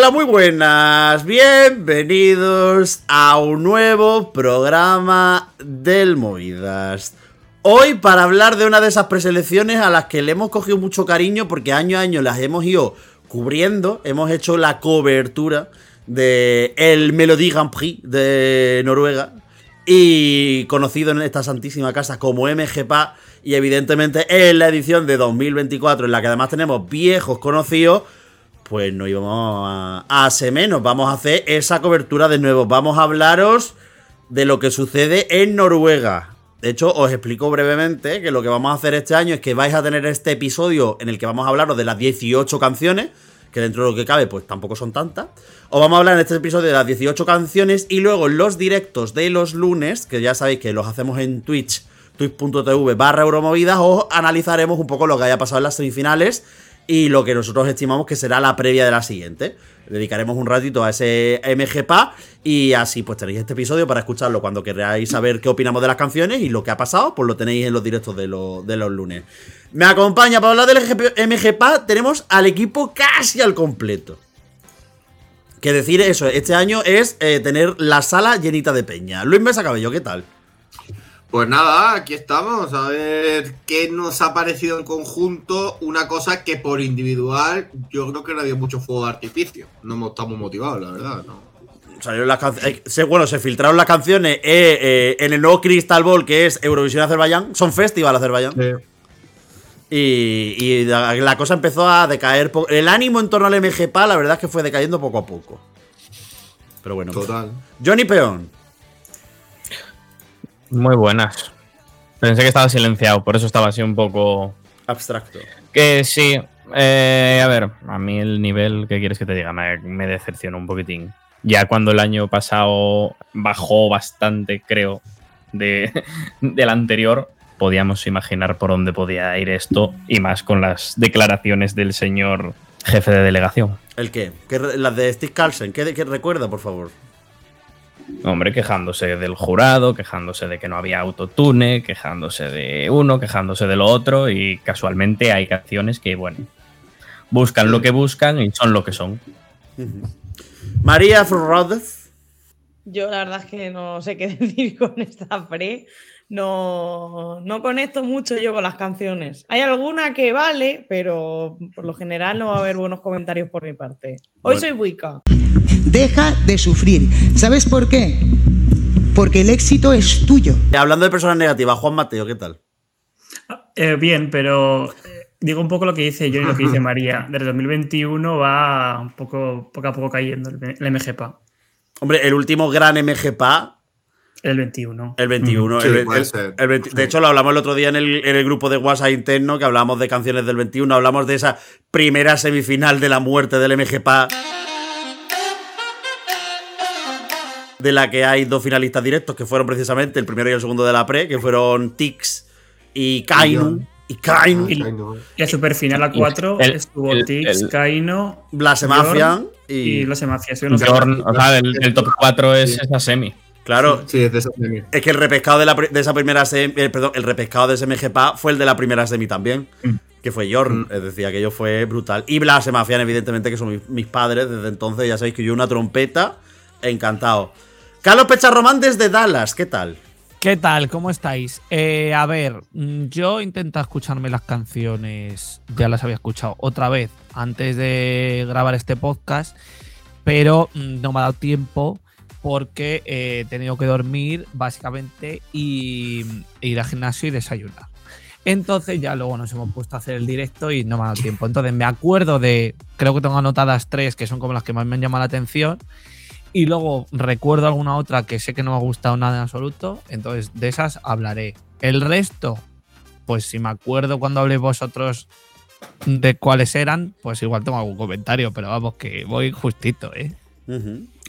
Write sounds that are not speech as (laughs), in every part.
Hola, muy buenas. Bienvenidos a un nuevo programa del Movidas. Hoy para hablar de una de esas preselecciones a las que le hemos cogido mucho cariño porque año a año las hemos ido cubriendo, hemos hecho la cobertura de el Melody Grand Prix de Noruega y conocido en esta santísima casa como MGPA y evidentemente en la edición de 2024 en la que además tenemos viejos conocidos pues no íbamos a, a hacer menos. Vamos a hacer esa cobertura de nuevo. Vamos a hablaros de lo que sucede en Noruega. De hecho, os explico brevemente que lo que vamos a hacer este año es que vais a tener este episodio en el que vamos a hablaros de las 18 canciones, que dentro de lo que cabe, pues tampoco son tantas. Os vamos a hablar en este episodio de las 18 canciones y luego los directos de los lunes, que ya sabéis que los hacemos en Twitch, twitch.tv barra Euromovidas, os analizaremos un poco lo que haya pasado en las semifinales y lo que nosotros estimamos que será la previa de la siguiente. Dedicaremos un ratito a ese MGPA y así pues tenéis este episodio para escucharlo cuando queráis saber qué opinamos de las canciones y lo que ha pasado, pues lo tenéis en los directos de, de los lunes. Me acompaña para hablar del MGPA, tenemos al equipo casi al completo. Que decir eso, este año es eh, tener la sala llenita de peña. Luis Mesa Cabello, ¿qué tal? Pues nada, aquí estamos a ver qué nos ha parecido en conjunto. Una cosa que por individual yo creo que no dio mucho fuego de artificio. No estamos motivados, la verdad. ¿no? Salieron las canciones. Eh, bueno, se filtraron las canciones eh, eh, en el nuevo Crystal Ball que es Eurovisión Azerbaiyán. Son Festival Azerbaiyán. Y, y la, la, cosa empezó a decaer. El ánimo en torno al MGPA, la verdad es que fue decayendo poco a poco. Pero bueno. Total. Johnny Peón. Muy buenas. Pensé que estaba silenciado, por eso estaba así un poco. Abstracto. Que sí. Eh, a ver, a mí el nivel, ¿qué quieres que te diga? Me, me decepcionó un poquitín. Ya cuando el año pasado bajó bastante, creo, de, (laughs) del anterior, podíamos imaginar por dónde podía ir esto, y más con las declaraciones del señor jefe de delegación. ¿El qué? ¿Qué las de Steve Carlsen. ¿Qué, ¿Qué recuerda, por favor? Hombre, quejándose del jurado, quejándose de que no había autotune, quejándose de uno, quejándose de lo otro, y casualmente hay canciones que, bueno, buscan lo que buscan y son lo que son. Uh -huh. María Rodez. Yo la verdad es que no sé qué (laughs) decir con esta pre. No, no conecto mucho yo con las canciones. Hay alguna que vale, pero por lo general no va a haber buenos comentarios por mi parte. Hoy bueno. soy Wicca. Deja de sufrir. ¿Sabes por qué? Porque el éxito es tuyo. Hablando de personas negativas, Juan Mateo, ¿qué tal? Eh, bien, pero digo un poco lo que dice yo y lo que dice (laughs) María. Desde 2021 va un poco, poco a poco cayendo el MGPA. Hombre, el último gran MGPA el 21. El 21. Sí, el, puede el, ser. el 20 de hecho, lo hablamos el otro día en el, en el, grupo de WhatsApp interno, que hablamos de canciones del 21, hablamos de esa primera semifinal de la muerte del MGPA. De la que hay dos finalistas directos, que fueron precisamente el primero y el segundo de la pre, que fueron Tix y Kainu. Y Kainu. Y, y la superfinal a 4 estuvo el- Tix, el- Kaino, Blasemafian y, y. Yo no o sea, el, el top 4 es esa semi. Claro, Sí, es de esa semi. es que el repescado de, la, de esa primera semi. eh, perdón, el repescado de ese MGPA fue el de la primera semi también. Mm. Que fue Jorn. Es decir, aquello fue brutal. Y Blasemafian, evidentemente, que son mis, mis padres. Desde entonces, ya sabéis que yo una trompeta. Encantado. Carlos Pecharromán desde Dallas, ¿qué tal? ¿Qué tal? ¿Cómo estáis? Eh, a ver, mm, yo intento escucharme las canciones, ya las había escuchado otra vez antes de grabar este podcast, pero mm, no me ha dado tiempo porque eh, he tenido que dormir básicamente y e ir al gimnasio y desayunar. Entonces ya luego nos hemos puesto a hacer el directo y no me ha dado tiempo. Entonces me acuerdo de, creo que tengo anotadas tres que son como las que más me han llamado la atención. Y luego recuerdo alguna otra que sé que no me ha gustado nada en absoluto. Entonces, de esas hablaré. El resto, pues si me acuerdo cuando habléis vosotros de cuáles eran, pues igual tengo algún comentario. Pero vamos, que voy justito, ¿eh?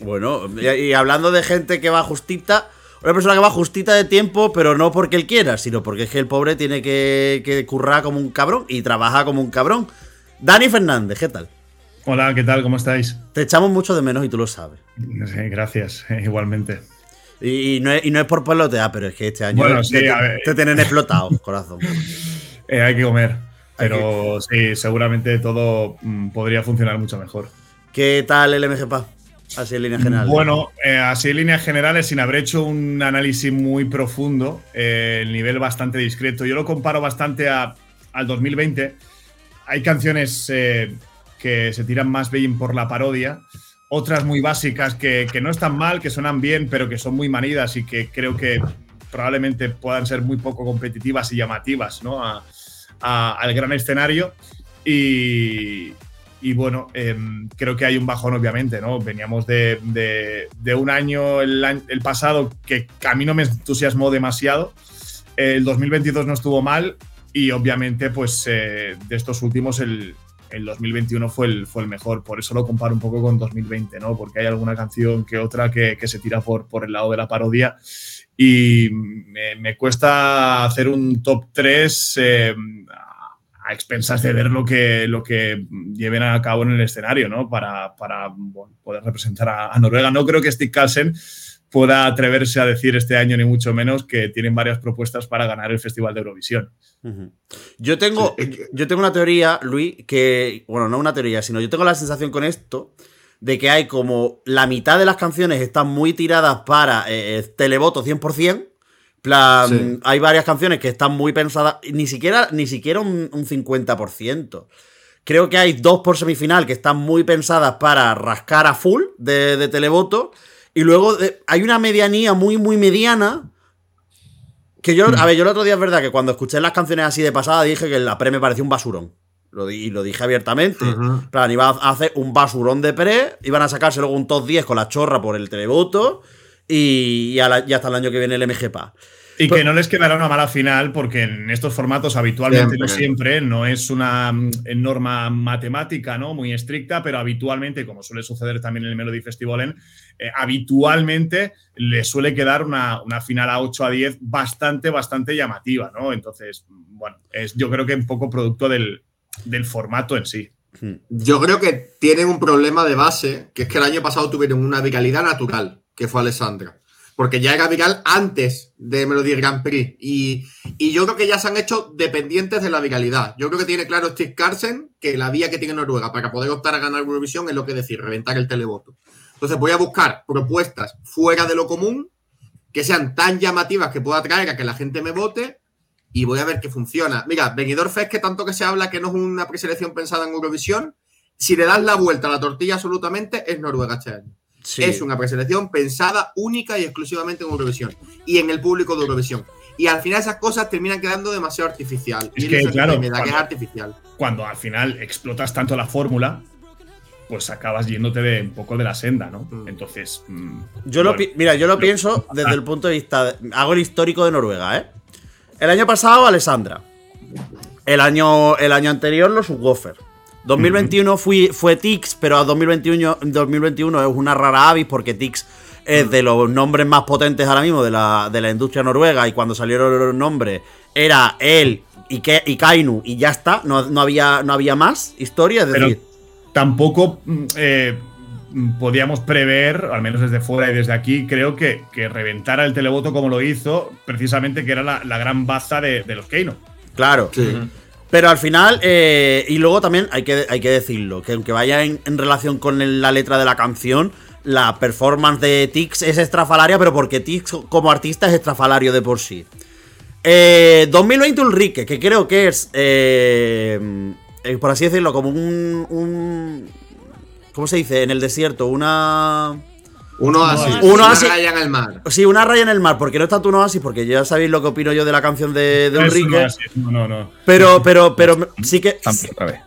Bueno, y, y hablando de gente que va justita. Una persona que va justita de tiempo, pero no porque él quiera, sino porque es que el pobre tiene que, que currar como un cabrón y trabaja como un cabrón. Dani Fernández, ¿qué tal? Hola, ¿qué tal? ¿Cómo estáis? Te echamos mucho de menos y tú lo sabes. Gracias, (laughs) igualmente. Y, y no es, y no es por pelotear, pero es que este año Bueno, te, sí, te- tienen explotado, (laughs) corazón. (laughs) Eh, hay que comer, pero sí, seguramente todo mm, podría funcionar mucho mejor. ¿Qué tal el MGPA? Así en línea general. Bueno, eh, así en líneas generales, sin haber hecho un análisis muy profundo, eh, el nivel bastante discreto. Yo lo comparo bastante a- al 2020. Hay canciones eh, que se tiran más bien por la parodia, otras muy básicas que, que no están mal, que suenan bien, pero que son muy manidas y que creo que probablemente puedan ser muy poco competitivas y llamativas ¿no? al gran escenario. Y, y bueno, em, creo que hay un bajón, obviamente, ¿no? Veníamos de, de- un año, el, el pasado, que a mí no me entusiasmó demasiado. El 2022 no estuvo mal y obviamente, pues eh, de estos últimos, el, el 2021 fue el, fue el mejor. Por eso lo comparo un poco con 2020, ¿no? Porque hay alguna canción que otra que, que se tira por, por el lado de la parodia y me, me cuesta hacer un top 3 eh, a expensas de ver lo que, lo que lleven a cabo en el escenario, ¿no? Para, para, bueno, poder representar a, a Noruega. No creo que Stig Carlsen pueda atreverse a decir este año, ni mucho menos, que tienen varias propuestas para ganar el Festival de Eurovisión. Yo tengo, yo tengo una teoría, Luis, que, bueno, no una teoría, sino yo tengo la sensación con esto de que hay como la mitad de las canciones están muy tiradas para eh, eh, televoto 100%. Plan, Sí. hay varias canciones que están muy pensadas, ni siquiera, ni siquiera un, un 50%. Creo que hay dos por semifinal que están muy pensadas para rascar a full de, de televoto. Y luego de- hay una medianía muy, muy mediana. Que yo, a ver, yo el otro día es verdad que cuando escuché las canciones así de pasada dije que la pre me parecía un basurón. Lo di- y lo dije abiertamente. Ujú. En plan, iban a hacer un basurón de pre, iban a sacarse luego un top 10 con la chorra por el televoto y, y la- y hasta el año que viene el MGPA. Y que no les quedará una mala final, porque en estos formatos habitualmente, no Siempre. no es una mm, norma matemática ¿no? muy estricta, pero habitualmente, como suele suceder también en el Melody Festival, habitualmente le suele quedar una, una final a 8 a 10 bastante, bastante llamativa, ¿no? Entonces, bueno, es, yo creo que un poco producto del, del formato en sí. Yo creo que tienen un problema de base, que es que el año pasado tuvieron una viralidad natural, que fue Alessandra. Porque ya era viral antes de Melody Grand Prix. Y, y yo creo que ya se han hecho dependientes de la viralidad. Yo creo que tiene claro Steve Carlsen que la vía que tiene Noruega para poder optar a ganar Eurovisión es lo que decir, reventar el televoto. Entonces voy a buscar propuestas fuera de lo común, que sean tan llamativas que pueda atraer a que la gente me vote y voy a ver qué funciona. Mira, Benidorm Fest, que tanto que se habla que no es una preselección pensada en Eurovisión, si le das la vuelta a la tortilla absolutamente, es Noruega este año. Sí. Es una preselección pensada única y exclusivamente en Eurovisión y en el público de Eurovisión. Y al final esas cosas terminan quedando demasiado artificial. Es y que, claro, me da que es cuando- artificial. Cuando al final explotas tanto la fórmula, pues acabas yéndote de un poco de la senda, ¿no? Mm. Entonces. mm, Yo lo, bueno. mira, yo lo pienso (laughs) desde el punto de vista. de- hago el histórico de Noruega, ¿eh? El año pasado, Alessandra. El año, el año anterior, los Subwoofer. 2021 fui, fue Tix, pero a 2021, 2021 es una rara avis porque Tix es de los nombres más potentes ahora mismo de la, de la industria noruega. Y cuando salieron los nombres, era él y, Ke- y Kainu, y ya está. No, no había, no había más historia. Es Pero decir, tampoco mm, eh, mm, podíamos prever, al menos desde fuera y desde aquí, creo que, que reventara el televoto como lo hizo, precisamente que era la, la gran baza de, de los Keino. claro. Sí. Pero al final, eh, y luego también hay que, hay que decirlo, que aunque vaya en, relación con la letra de la canción, la performance de Tix es estrafalaria, pero porque Tix como artista es estrafalario de por sí. Eh, 2020 Ulrike, que creo que es, eh, eh, por así decirlo, como un... ¿Cómo se dice? En el desierto, una... Uno así. Uno Uno así. así. en el mar. Sí, una raya en el mar, porque no está tu no así, porque ya sabéis lo que opino yo de la canción de, Ulrike. no, no, no, no. Pero, pero, pero sí que...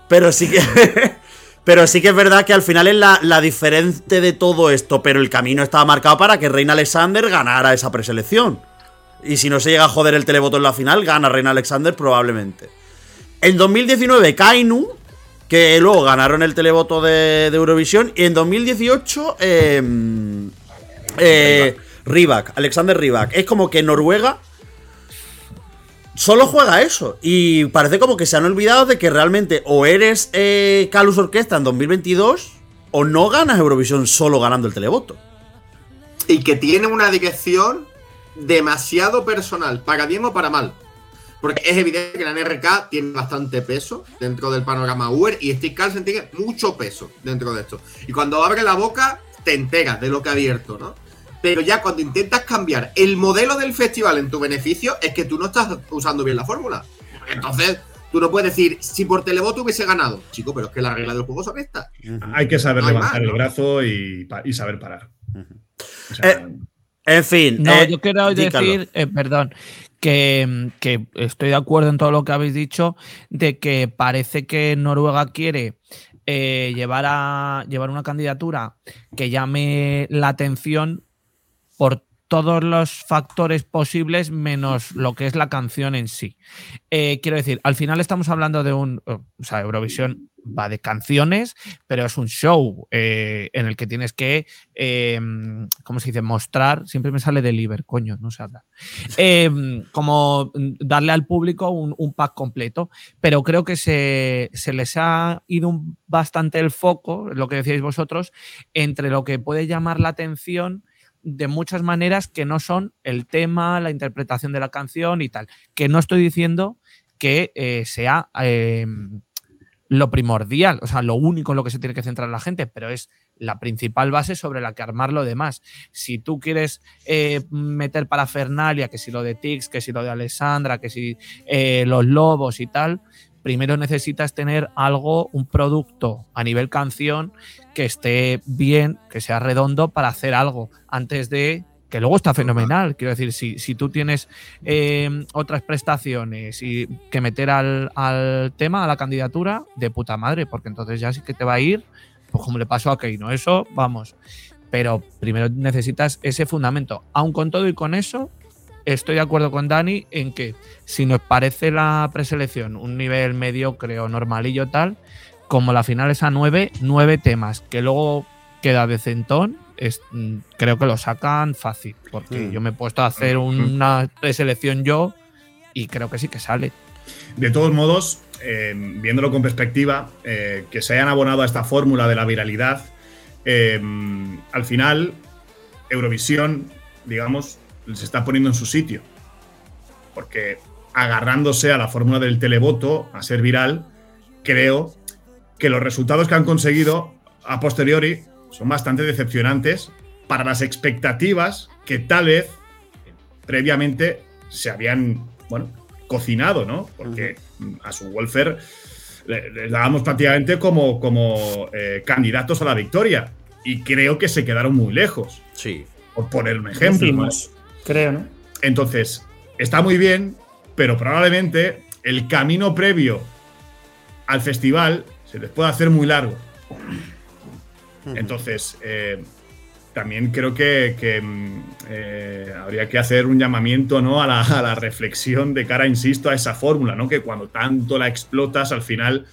Pero sí que. (laughs) pero sí que es verdad que al final es la, la diferente de todo esto. Pero el camino estaba marcado para que Reina Alexander ganara esa preselección. Y si no se llega a joder el televoto en la final, gana Reina Alexander probablemente. En 2019, Kainu, que luego ganaron el televoto de, Eurovisión. Y en 2018, eh, eh, Alexander Rybak. Es como que Noruega solo juega eso. Y parece como que se han olvidado de que realmente o eres eh, Calus Orquesta en 2022 o no ganas Eurovisión solo ganando el televoto. y que tiene una dirección demasiado personal, para bien o para mal. Porque es evidente que la NRK tiene bastante peso dentro del panorama Uber y Steve Carlsen tiene mucho peso dentro de esto. Y cuando abre la boca, te enteras de lo que ha abierto, ¿no? Pero ya cuando intentas cambiar el modelo del festival en tu beneficio, es que tú no estás usando bien la fórmula. Entonces, tú no puedes decir, si por televoto hubiese ganado. Chico, pero es que las reglas del juego son estas. Hay que saber No hay levantar más, el ¿no? brazo y, saber parar. O sea, Eh, En fin. No, eh, yo quiero decir, eh, perdón, que, estoy de acuerdo en todo lo que habéis dicho, de que parece que Noruega quiere eh, llevar, a, llevar una candidatura que llame la atención por todos los factores posibles menos lo que es la canción en sí. Eh, quiero decir, al final estamos hablando de un, o sea, Eurovisión va de canciones, pero es un show eh, en el que tienes que, eh, ¿cómo se dice? Mostrar, siempre me sale deliver, coño, no sé hablar. Como darle al público un, pack completo, pero creo que se, se les ha ido bastante el foco, lo que decíais vosotros, entre lo que puede llamar la atención de muchas maneras que no son el tema, la interpretación de la canción y tal. Que no estoy diciendo que eh, sea eh, lo primordial, o sea, lo único en lo que se tiene que centrar la gente, pero es la principal base sobre la que armar lo demás. Si tú quieres eh, meter parafernalia, que si lo de Tix, que si lo de Alessandra, que si eh, los lobos y tal, primero necesitas tener algo, un producto a nivel canción que esté bien, que sea redondo para hacer algo antes de que luego está fenomenal. Quiero decir, si, si tú tienes eh, otras prestaciones y que meter al, al tema, a la candidatura, de puta madre, porque entonces ya sí que te va a ir, pues como le pasó a Keino, eso, vamos. Pero primero necesitas ese fundamento. Aun con todo y con eso, estoy de acuerdo con Dani en que si nos parece la preselección un nivel mediocre o normalillo tal, como la final es a nueve, nueve temas, que luego queda de centón, es- mm, creo que lo sacan fácil, porque Mm. yo me he puesto a hacer una preselección yo y creo que sí que sale. De todos modos, eh, viéndolo con perspectiva, eh, que se hayan abonado a esta fórmula de la viralidad, eh, al final, Eurovisión, digamos, se está poniendo en su sitio. Porque agarrándose a la fórmula del televoto, a ser viral, creo que los resultados que han conseguido a posteriori son bastante decepcionantes para las expectativas que tal vez previamente se habían, bueno, cocinado, ¿no? Porque a su welfare le- les dábamos prácticamente como, como eh, candidatos a la victoria. Y creo que se quedaron muy lejos, Sí. por poner un ejemplo. ¿no? Decimos, creo, ¿no? Entonces, está muy bien, pero probablemente el camino previo al festival se les puede hacer muy largo. Entonces, eh, también creo que, que, mm, eh, habría que hacer un llamamiento ¿no? a, la, a la reflexión de cara, insisto, a esa fórmula, ¿no? que cuando tanto la explotas, al final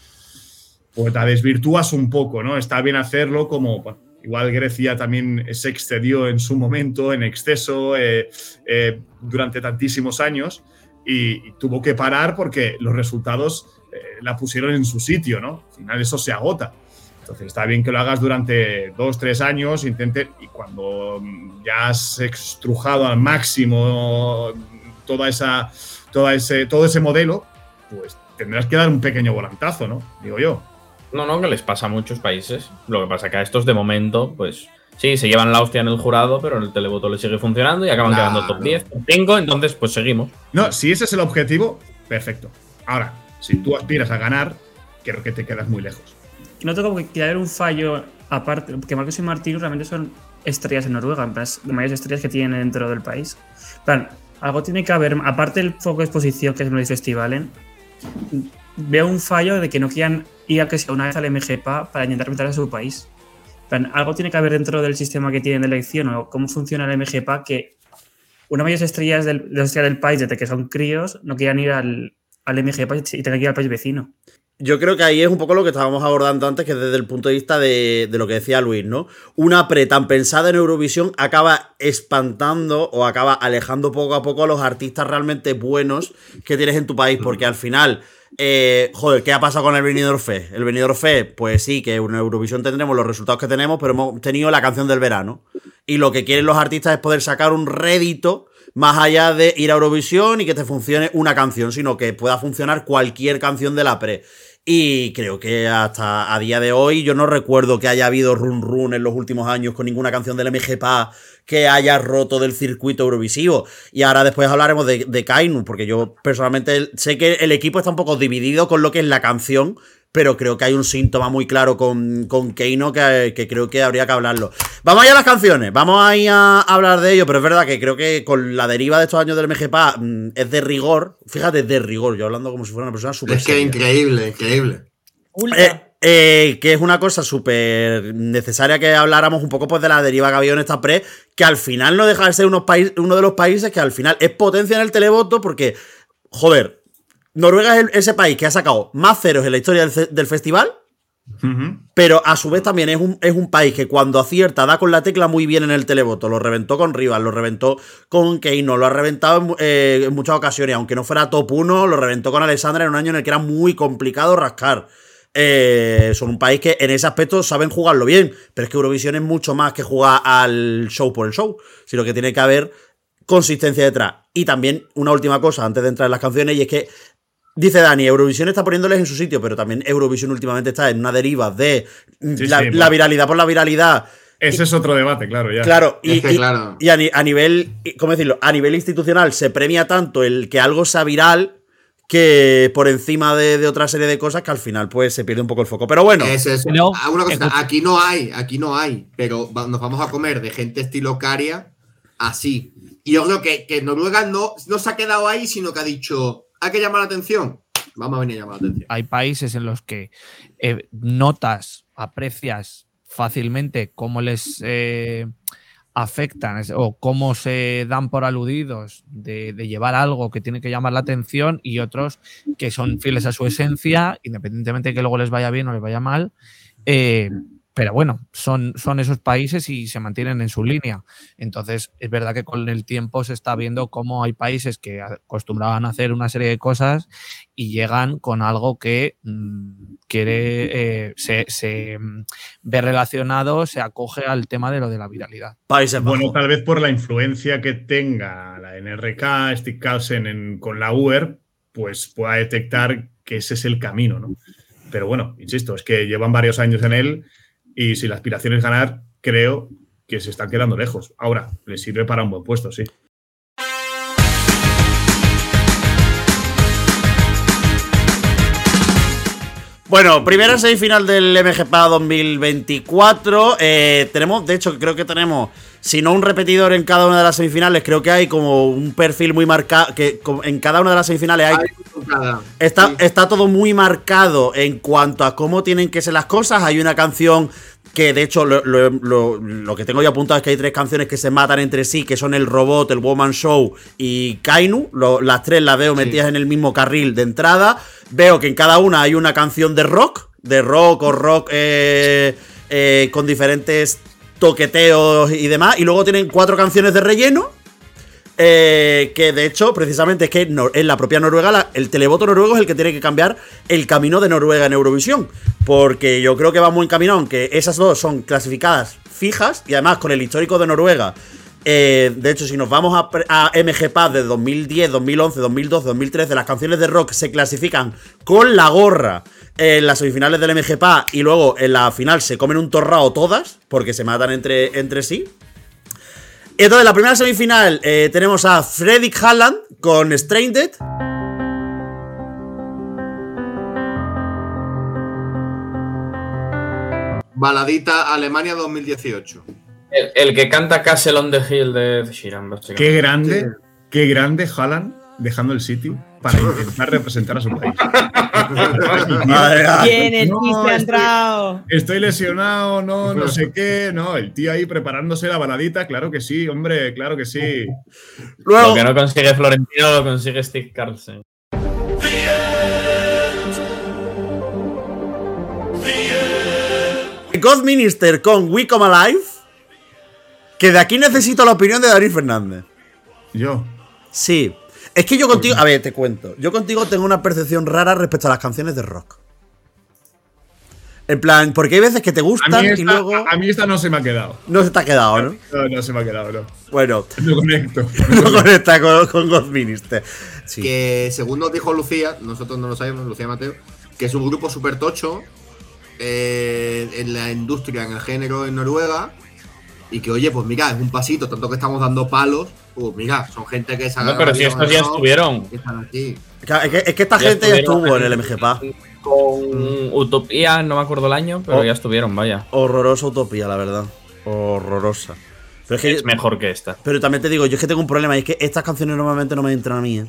pues la desvirtúas un poco, ¿no? Está bien hacerlo como, bueno, igual Grecia también se excedió en su momento, en exceso, eh, eh, durante tantísimos años y, y tuvo que parar porque los resultados eh, la pusieron en su sitio, ¿no? Al final eso se agota. Entonces está bien que lo hagas durante dos, tres años, intente, y cuando mm, ya has extrujado al máximo toda esa, toda ese, todo ese modelo, pues tendrás que dar un pequeño volantazo, ¿no? Digo yo. No, no, que les pasa a muchos países. Lo que pasa que a estos de momento, pues sí, se llevan la hostia en el jurado, pero en el televoto les sigue funcionando y acaban quedando top 10, top 5, entonces pues seguimos. No, si ese es el objetivo, perfecto. Ahora, si tú aspiras a ganar, creo que te quedas muy lejos. Noto como que quiere haber un fallo aparte, porque Marcos y Martino realmente son estrellas en Noruega, en plan, de mayores estrellas que tienen dentro del país. En plan, algo tiene que haber, aparte del foco de exposición que es el festival, ¿eh? Veo un fallo de que no quieran ir a que sea una vez al MGPA para intentar meter a su país. Plan, algo tiene que haber dentro del sistema que tienen de elección o cómo funciona el MGPA que una mayor estrellas del, de las estrellas del país, desde que son críos, no quieran ir al, al MGPA y tengan que ir al país vecino. Yo creo que ahí es un poco lo que estábamos abordando antes, que desde el punto de vista de, de lo que decía Luis, ¿no? Una pre tan pensada en Eurovisión acaba espantando o acaba alejando poco a poco a los artistas realmente buenos que tienes en tu país, porque al final, eh, joder, ¿qué ha pasado con el Benidorm Fest? El Benidorm Fest, pues sí, que en Eurovisión tendremos los resultados que tenemos, pero hemos tenido la canción del verano. Y lo que quieren los artistas es poder sacar un rédito más allá de ir a Eurovisión y que te funcione una canción, sino que pueda funcionar cualquier canción de la pre. Y creo que hasta a día de hoy yo no recuerdo que haya habido run run en los últimos años con ninguna canción del MGPA que haya roto del circuito eurovisivo. Y ahora después hablaremos de, de Kainu, porque yo personalmente sé que el equipo está un poco dividido con lo que es la canción, pero creo que hay un síntoma muy claro con, con Keino que, que creo que habría que hablarlo. Vamos allá a las canciones, vamos ahí a hablar de ello, pero es verdad que creo que con la deriva de estos años del MGPA mm, es de rigor, fíjate, de rigor, yo hablando como si fuera una persona súper Es que seria. increíble, increíble. Eh, eh, que es una cosa súper necesaria que habláramos un poco pues de la deriva que ha habido en esta pre, que al final no deja de ser unos país- uno de los países que al final es potencia en el televoto porque, joder, Noruega es el- ese país que ha sacado más ceros en la historia del, festival, pero a su vez también es un, es un país que cuando acierta da con la tecla muy bien en el televoto. Lo reventó con Rivas, lo reventó con Keino, lo ha reventado en, eh, en muchas ocasiones. Aunque no fuera top 1, lo reventó con Alessandra en un año en el que era muy complicado rascar. Eh, son un país que en ese aspecto saben jugarlo bien, pero es que Eurovisión es mucho más que jugar al show por el show, sino que tiene que haber consistencia detrás. Y también una última cosa antes de entrar en las canciones, y es que Dice Dani, Eurovisión está poniéndoles en su sitio, pero también Eurovisión últimamente está en una deriva de Sí, la, sí, la bueno. viralidad por la viralidad. Ese es otro debate, claro, ya. Claro, y, Es que y- claro. y a, ni- a nivel, ¿cómo decirlo? A nivel institucional se premia tanto el que algo sea viral que por encima de, de otra serie de cosas que al final pues se pierde un poco el foco. Pero bueno, Es eso. Pero, Ah, una cosa, escucha- aquí no hay, aquí no hay, pero nos vamos a comer de gente estilo Caria así. Y yo creo que, que Noruega no, no se ha quedado ahí, sino que ha dicho, hay que llamar la atención. Vamos a venir a llamar la atención. Hay países en los que eh, notas, aprecias fácilmente cómo les eh, afectan o cómo se dan por aludidos de, de llevar algo que tiene que llamar la atención y otros que son fieles a su esencia, independientemente de que luego les vaya bien o les vaya mal. eh, pero bueno, son, son esos países y se mantienen en su línea. Entonces, es verdad que con el tiempo se está viendo cómo hay países que acostumbraban a hacer una serie de cosas y llegan con algo que mm, quiere, eh, se, se, mm, ve relacionado, se acoge al tema de lo de la viralidad. Países Bueno, tal vez por la influencia que tenga la NRK, Stick Carlsen en- con la UER, pues pueda detectar que ese es el camino, ¿no? Pero bueno, insisto, es que llevan varios años en él y si la aspiración es ganar, creo que se están quedando lejos. Ahora, les sirve para un buen puesto, sí. Bueno, primera semifinal del MGPA 2024. Eh, tenemos, de hecho, creo que tenemos, si no un repetidor en cada una de las semifinales, creo que hay como un perfil muy marcado, que en cada una de las semifinales hay Está, sí. está todo muy marcado en cuanto a cómo tienen que ser las cosas. Hay una canción que, de hecho, lo, lo- lo- lo que tengo yo apuntado es que hay tres canciones que se matan entre sí, que son el Robot, el Woman Show y Kainu. Las tres las veo metidas en el mismo carril de entrada. Veo que en cada una hay una canción de rock, de rock o rock eh, eh, con diferentes toqueteos y demás. Y luego tienen cuatro canciones de relleno. Eh, que de hecho, precisamente es que en la propia Noruega, el televoto noruego es el que tiene que cambiar el camino de Noruega en Eurovisión. Porque yo creo que va muy encaminado, aunque esas dos son clasificadas fijas y además con el histórico de Noruega. Eh, de hecho, si nos vamos a, a MGPAD de 2010, 2011, 2012, 2013, las canciones de rock se clasifican con la gorra en las semifinales del MGPA y luego en la final se comen un torrao todas porque se matan entre, entre sí. Entonces, la primera semifinal eh, tenemos a Fredrik Halland con Stranded. Baladita Alemania 2018. El, el que canta Castle on the Hill de Sheeran. Qué grande, qué grande Haaland dejando el City para (laughs) intentar representar a su país. (laughs) Madre mía. Bien, el No, ha estoy- entrado. Estoy lesionado, no, no sé qué, no, el tío ahí preparándose la baladita, claro que sí, hombre, claro que sí. Luego, Lo que no consigue Florentino lo consigue Steve Carlsen. God Minister con We Come Alive. Que de aquí necesito la opinión de David Fernández. Yo, Sí. Es que yo contigo. A ver, te cuento. Yo contigo tengo una percepción rara respecto a las canciones de rock. En plan, porque hay veces que te A gustan y luego a mí esta no se me ha quedado. no se te ha quedado, ¿no? No, no se me ha quedado, no. Bueno, No conecto. (laughs) no conecta con, con God Minister. Sí. Que según nos dijo Lucía, nosotros no lo sabemos, Lucía Mateo, que es un grupo súper tocho eh, en la industria, en el género en Noruega. Y que, oye, pues mira, es un pasito, tanto que estamos dando palos. Pues mira, son gente que se ha No, pero si estos ya estuvieron. están aquí. Es que, es que esta gente ya estuvo en el MGPA. Con Utopía, no me acuerdo el año, pero Oh. ya estuvieron, vaya. Horrorosa utopía, la verdad. Horrorosa. Pero, es que, Es mejor que esta. pero también te digo, yo es que tengo un problema y es que estas canciones normalmente no me entran a mí. ¿eh?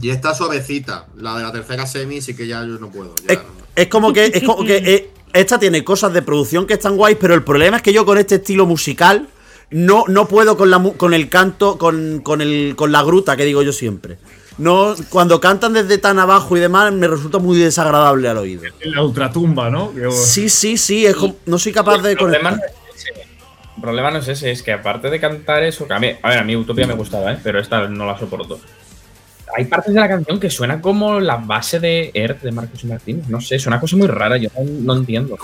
Y esta suavecita, la de la tercera semi, sí que ya yo no puedo. ya Es, no. es como que, es como que (laughs) eh, esta tiene cosas de producción que están guays, pero el problema es que yo con este estilo musical no, no puedo con, la, mu- con el canto, con, con, el, con la gruta que digo yo siempre. No, cuando cantan desde tan abajo y demás, me resulta muy desagradable al oído. En la ultratumba, ¿no? Sí, sí, sí, es como- no soy capaz de el problema, conectar. no es ese. El problema no es ese, es que aparte de cantar eso, que a mí, a ver, a mí Utopía me gustaba, ¿eh? pero esta no la soporto. Hay partes de la canción que suena como la base de Earth de Marcos y Martínez. No sé, es una cosa muy rara, yo no, no entiendo.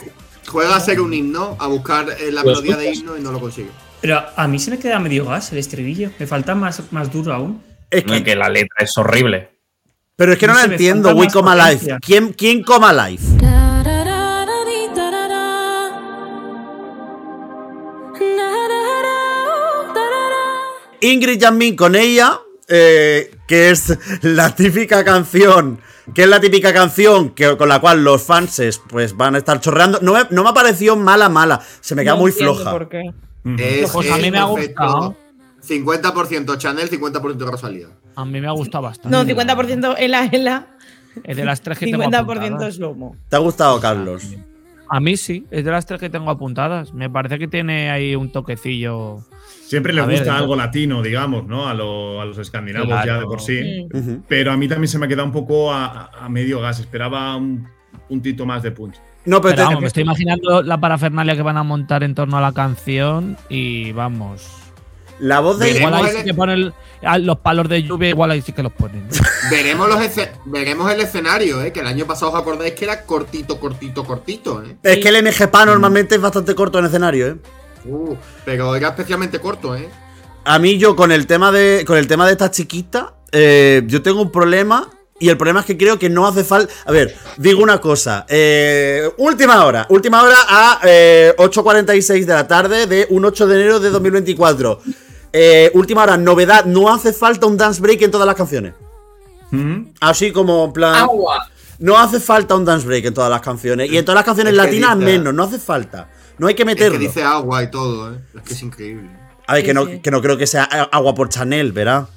Juega a ser un himno, a buscar eh, la ¿Lo melodía de himno y no lo consigue. Pero a mí se me queda medio gas el estribillo. Me falta más, más duro aún. Es que- la letra es horrible. pero es que no, no la entiendo, We Alive. potencia. ¿Quién, ¿Quién Come Alive? Ingrid Janmin con ella, eh, que es la típica canción, que es la típica canción que, con la cual los fanses pues van a estar chorreando. No me, no me ha parecido mala, mala, se me queda No muy floja. por qué. Es, Pues a es mí me ha gustado. 50% Chanel, 50% Rosalía. A mí me ha gustado bastante. No, 50% Ela Ela, Es de las tres que tengo 50% apuntadas. Slomo. ¿Te ha gustado, Carlos? A mí sí, es de las tres que tengo apuntadas. Me parece que tiene ahí un toquecillo. Siempre le A ver, gusta algo latino, digamos, ¿no? A, lo- a los escandinavos Claro. ya de por sí. Pero a mí también se me ha quedado un poco a, a medio gas. Esperaba un puntito más de punch. No, pero, Pero te- vamos, me estoy imaginando la parafernalia que van a montar en torno a la canción y vamos. La voz de. Igual ahí el- sí que ponen los palos de lluvia, igual ahí sí que los ponen. ¿no? (laughs) Veremos, los veremos el escenario, ¿eh? Que el año pasado os acordáis que era cortito, cortito, cortito, ¿eh? Es que el MGPA normalmente es bastante corto en escenario, ¿eh? Uh, pero era especialmente corto, ¿eh? A mí yo con el tema de con el tema de esta chiquita, eh, yo tengo un problema y el problema es que creo que no hace falta. A ver, digo una cosa. eh, última hora, última hora a eh, 8.46 de la tarde de un 8 de enero de 2024. Eh, última hora, novedad, no hace falta un dance break en todas las canciones. Ujú. Así como en plan. No hace falta un dance break en todas las canciones. Y en todas las canciones Es que latinas dice- menos, no hace falta. No hay que Es meterlo. que dice agua y todo, ¿eh? Es que es increíble. A ver, que no, sí. que no creo que sea agua por Chanel, ¿verdad?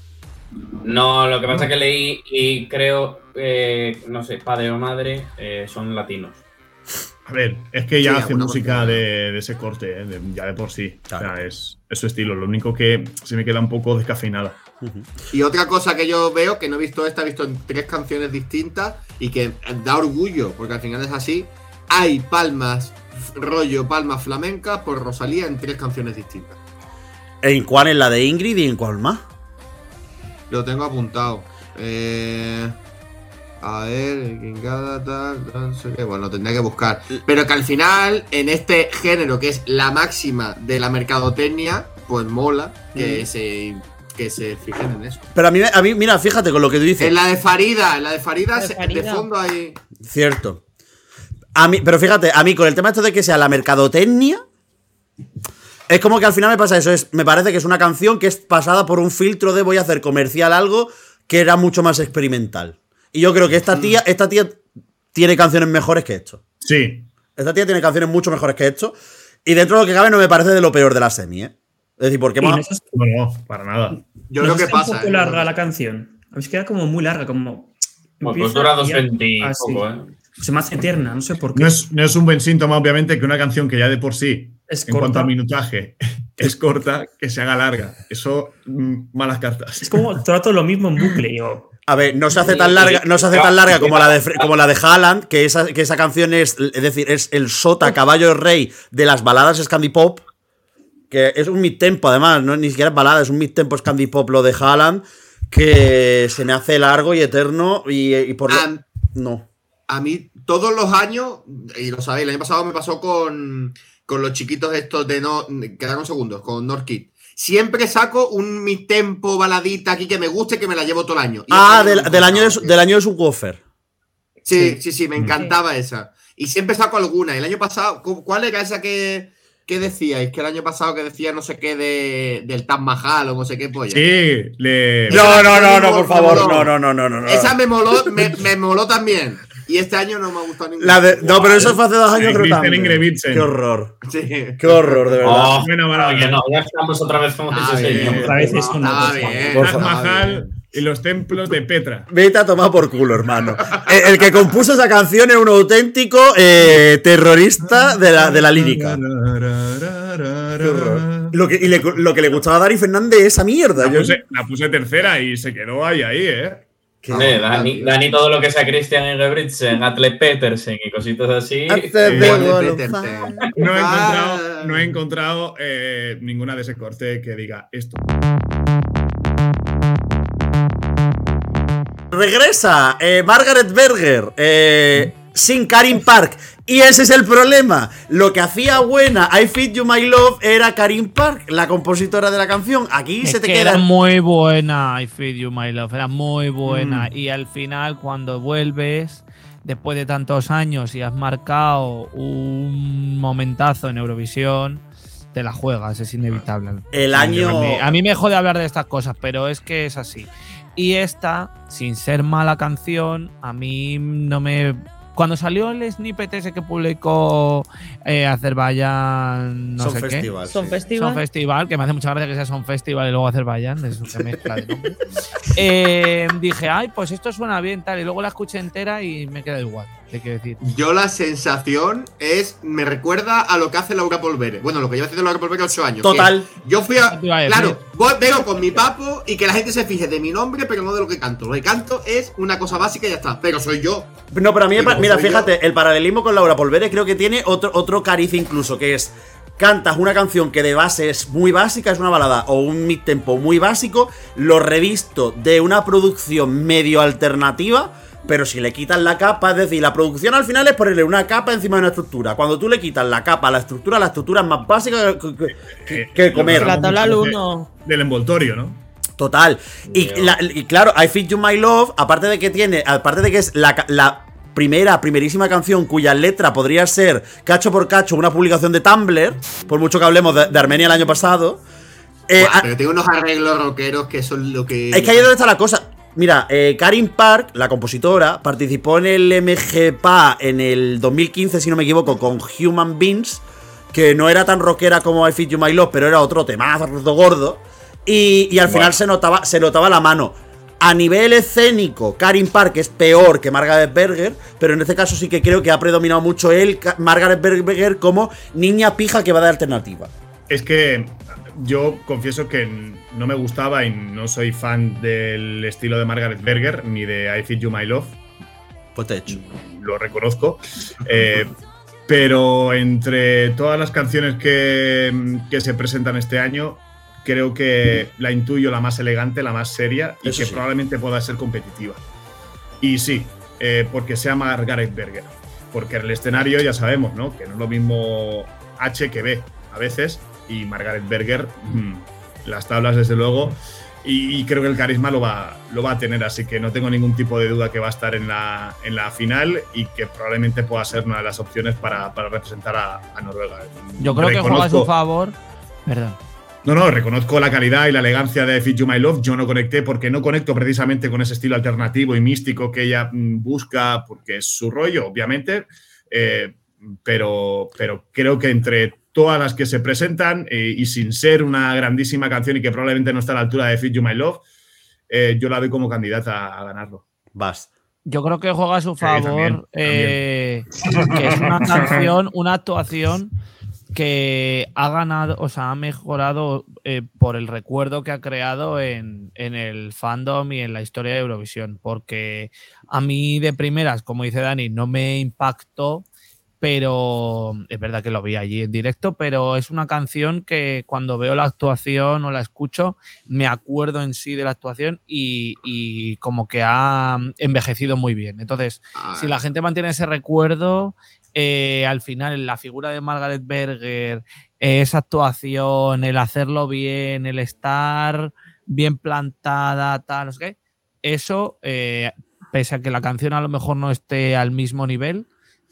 No, lo que pasa es que leí y creo, eh, no sé, padre o madre eh, son latinos. A ver, es que ya Sí, hace música de, de ese corte, ¿eh? de- ya de por sí. Claro. O sea, es, es su estilo. Lo único que se me queda un poco descafeinada. Y otra cosa que yo veo, que no he visto esta, he visto en tres canciones distintas y que da orgullo, porque al final es así. Hay palmas, rollo palmas flamencas por Rosalía en tres canciones distintas. ¿En cuál es la de Ingrid y en cuál más? Lo tengo apuntado. Eh, a ver, Kingada, tal, tal, no sé qué. Bueno, tendré que buscar. Pero que al final, en este género que es la máxima de la mercadotecnia, pues mola que, Mm. se, que se fijen en eso. Pero a mí, a mí, mira, fíjate con lo que tú dices. En la de Farida, en la de Farida, La de se- de Farida. fondo hay. Cierto. A mí, pero fíjate, a mí con el tema esto de que sea la mercadotecnia, es como que al final me pasa eso. Es, me parece que es una canción que es pasada por un filtro de voy a hacer comercial algo que era mucho más experimental. Y yo creo que esta tía, esta tía tiene canciones mejores que esto. Sí. Esta tía tiene canciones mucho mejores que esto. Y dentro de lo que cabe no me parece de lo peor de la semi, ¿eh? Es decir, porque más... no No, no, para nada. Yo no creo que pasa. un poco ¿eh? larga la canción. A mí se queda como muy larga, como. Pues, dura dos poco, ¿eh? Se me hace eterna, no sé por qué. No es, no es un buen síntoma, obviamente, que una canción que ya de por sí, Es en cuanto corta. a minutaje, (laughs) es corta, que se haga larga. Eso, mm, malas cartas. Es como trato lo mismo en bucle. Yo, A ver, no se hace tan larga, no se hace tan larga como la de como la de Haaland, que esa, que esa canción es, es decir, es el sota caballo rey de las baladas Scandipop, que es un mid-tempo además, no es ni siquiera es balada, es un mid-tempo Scandipop lo de Haaland, que se me hace largo y eterno y, y por lo- A, no. a mí todos los años, y lo sabéis, el año pasado me pasó con, con los chiquitos estos de no, quedaron segundos, con Norkit. Siempre saco un mi tempo baladita aquí que me guste que me la llevo todo el año. Y Ah, del, año no del año de, su- de Subwoofer. Sí, sí, sí, me encantaba esa. Y siempre saco alguna. El año pasado, ¿cu- ¿cuál era esa que, que decíais? Que el año pasado que decía no sé qué de, del Taj Mahal o no sé qué polla. Sí, le. No, no, no, no, por favor. no, no, no, no. no. Esa me moló, me, me moló también. Y este año no me ha gustado ninguna. La de- no, pero eso fue hace dos años, creo Christian también. Qué horror. Sí. Qué horror, de verdad. Oh, Buena balada. oye, no, ya estamos otra vez con Ah, señor. Otra vez es una. Mahal y los templos de Petra. Vete a tomar por culo, hermano. (laughs) El, el que compuso esa canción es un auténtico eh, terrorista de la, de la lírica. Qué horror. Lo que, y le- lo que le gustaba a Dari Fernández es esa mierda. La puse, la puse tercera y se quedó ahí, ahí, ¿eh? Dani, Dani, todo lo que sea Christian Ingebrigtsen, Atle Petersen y cositas así. Eh. Petersen. No he encontrado, no he encontrado eh, ninguna de ese corte que diga esto. Regresa eh, Margaret Berger eh, sin Karim Park. Y ese es el problema. Lo que hacía buena I Feed You My Love era Karim Park, la compositora de la canción. Aquí Es se te que queda. era muy buena I Feed You My Love, era muy Mm. buena. Y al final, cuando vuelves, después de tantos años y has marcado un momentazo en Eurovisión, te la juegas, es inevitable. El año. a mí me jode hablar de estas cosas, pero es que es así. Y esta, sin ser mala canción, a mí no me. Cuando salió el snippet ese que publicó eh, Azerbaiyán, no Son sé qué. festival. Son sí. festivales. Son Festival, que me hace mucha gracia que sea Son Festival y luego Azerbaiyán, es una mezcla de nombres. (laughs) Eh, dije, ay, pues esto suena bien, tal. Y luego la escuché entera y me queda igual, te quiero decir. Yo la sensación es, me recuerda a lo que hace Laura Polvere. Bueno, lo que lleva haciendo Laura Polvere 8 años. Total. Yo fui a. Claro, voy, vengo con mi papo y que la gente se fije de mi nombre, pero no de lo que canto. Lo que canto es una cosa básica y ya está. Pero soy yo. No, pero a mí, mira, yo. fíjate, el paralelismo con Laura Polvere creo que tiene otro, otro cariz incluso, que es. Cantas una canción que de base es muy básica, es una balada o un mid-tempo muy básico, lo revisto de una producción medio alternativa, pero si le quitas la capa, es decir, la producción al final es ponerle una capa encima de una estructura. Cuando tú le quitas la capa a la estructura, la estructura es más básica que, que- que- que comer. La tabla al uno. Del envoltorio, ¿no? Total. Y, la- y claro, I Feed You My Love, aparte de que tiene, aparte de que es la, primera, primerísima canción cuya letra podría ser cacho por cacho una publicación de Tumblr, por mucho que hablemos de, de Armenia el año pasado. eh, pero tengo unos arreglos rockeros que son lo que. es que ahí es donde está la cosa. Mira, eh, Karin Park, la compositora, participó en el MGPA en el 2015, si no me equivoco, con Human Beings, que no era tan rockera como I Feed You My Love, pero era otro temazo gordo. Y, y al final se notaba, se notaba la mano. A nivel escénico, Karin Park es peor que Margaret Berger, pero en este caso sí que creo que ha predominado mucho él, Margaret Berger, como niña pija que va de alternativa. Es que yo confieso que no me gustaba y no soy fan del estilo de Margaret Berger ni de I Feed You My Love. Pues te he hecho. lo reconozco. Eh, pero entre todas las canciones que, que se presentan este año, creo que la intuyo la más elegante, la más seria y Eso que sí. probablemente pueda ser competitiva. Y sí, eh, porque sea Margaret Berger. Porque en el escenario ya sabemos, ¿no? Que no es lo mismo H que B a veces. Y Margaret Berger, mm, las tablas desde luego. Y, y creo que el carisma lo va, lo va a tener, así que no tengo ningún tipo de duda que va a estar en la, en la final y que probablemente pueda ser una de las opciones para, para representar a, a Noruega. Yo creo que juega a su Reconozco- favor. Perdón. no, no, reconozco la calidad y la elegancia de Fit You My Love. Yo no conecté porque no conecto precisamente con ese estilo alternativo y místico que ella mm, busca, porque es su rollo, obviamente. Eh, pero, pero creo que entre todas las que se presentan eh, y sin ser una grandísima canción y que probablemente no está a la altura de Fit You My Love, eh, yo la doy como candidata a ganarlo. Vas. Yo creo que juega a su Sí, también, favor. eh, que es una (laughs) canción, una actuación que ha ganado, o sea, ha mejorado eh, por el recuerdo que ha creado en, en el fandom y en la historia de Eurovisión. Porque a mí de primeras, como dice Dani, no me impactó, pero es verdad que lo vi allí en directo, pero es una canción que cuando veo la actuación o la escucho, me acuerdo en sí de la actuación y, y como que ha envejecido muy bien. Entonces, Ah, si la gente mantiene ese recuerdo, eh, al final la figura de Margaret Berger, eh, esa actuación, el hacerlo bien, el estar bien plantada, tal, no sé qué, eso, eh, pese a que la canción a lo mejor no esté al mismo nivel,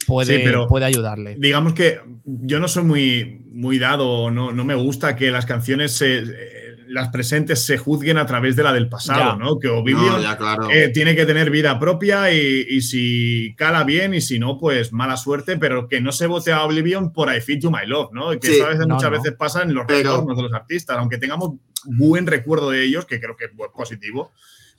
puede, Sí, pero- puede ayudarle. Digamos que yo no soy muy, muy dado, no, no me gusta que las canciones, se, eh, las presentes, se juzguen a través de la del pasado, Ya. ¿no? Que no, Oblivion claro. eh, tiene que tener vida propia y, y si cala bien y si no, pues mala suerte, pero que no se vote a Oblivion por I Feed You My Love, ¿no? Que Sí. eso a veces, No, muchas no. veces pasa en los Pero- retornos de los artistas, aunque tengamos buen recuerdo de ellos, que creo que es positivo,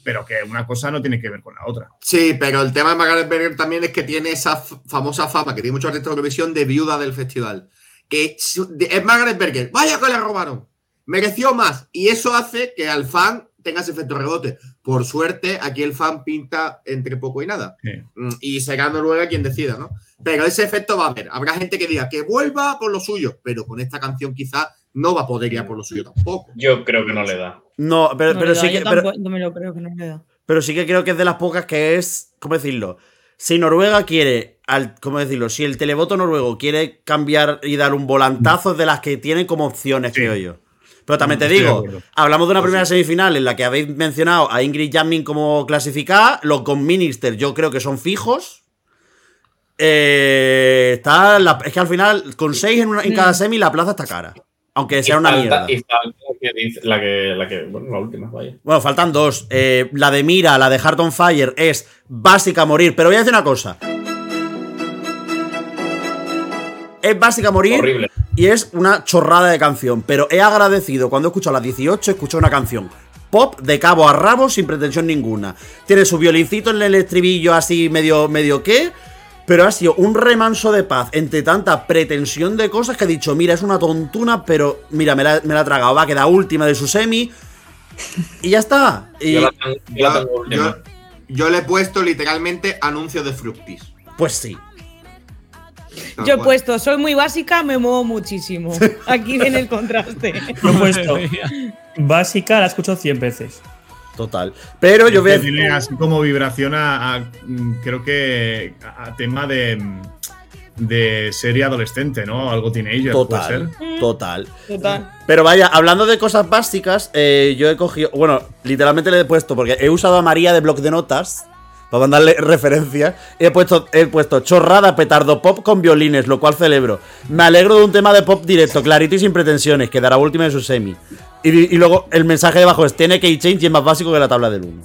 pero que una cosa no tiene que ver con la otra. Sí, pero el tema de Margaret Berger también es que tiene esa famosa fama que tiene muchos artistas de televisión de viuda del festival. Que es Margaret Berger. Vaya que le robaron. Mereció más. Y eso hace que al fan tenga ese efecto rebote. Por suerte, aquí el fan pinta entre poco y nada. Sí. Mm, Y será Noruega quien decida, ¿no? Pero ese efecto va a haber. Habrá gente que diga que vuelva por lo suyo, pero con esta canción quizá no va a poder ir a por lo suyo tampoco. Yo creo que no le da. No, pero, No pero da, sí que. pero- no me lo creo que no le da. Pero sí que creo que es de las pocas que es, ¿cómo decirlo? Si Noruega quiere, al, ¿cómo decirlo? Si el televoto noruego quiere cambiar y dar un volantazo, es de las que tiene como opciones, Sí. creo yo. Pero también te digo, hablamos de una primera semifinal en la que habéis mencionado a Ingrid Jamming como clasificada, los con Minister yo creo que son fijos. Eh, está la- es que al final, con seis en, una- en cada semi, la plaza está cara. Aunque sea Y una falta- mierda. Y falta la que, dice- la que, la que, bueno, la última, vaya. Bueno, faltan dos. Eh, la de Mira, la de Heart on Fire es básica a morir. Pero voy a decir una cosa. Es básica a morir Horrible. y es una chorrada de canción. Pero he agradecido cuando he escuchado las 18, he escuchado una canción pop de cabo a rabo sin pretensión ninguna. Tiene su violincito en el estribillo así medio, medio qué. Pero ha sido un remanso de paz entre tanta pretensión de cosas que he dicho, mira, es una tontuna, pero mira, me la, me la he tragado. Va a quedar última de su semi. (laughs) Y ya está. Y, Yo la tengo, yo la Yo, tengo última. yo- yo le he puesto literalmente anuncio de Fructis. pues sí. Tal Yo he cual. puesto, soy muy básica, me muevo muchísimo. (laughs) Aquí viene el contraste. Yo he puesto (laughs) básica, la he escuchado 100 veces. Total. Pero yo voy a tiene así como vibración a, a, mm, creo que a, tema de, mm, de serie adolescente, ¿no? Algo teenager, puede Total, total. Total. Pero vaya, hablando de cosas básicas, eh, yo he cogido. Bueno, literalmente le he puesto, porque he usado a María de bloc de notas para mandarle (laughs) referencias. Y he puesto, he puesto chorrada, petardo pop con violines, lo cual celebro. Me alegro de un tema de pop directo, clarito y sin pretensiones, que dará última de su semi. Y, y luego el mensaje debajo es: tiene que change y es más básico que la tabla del 1.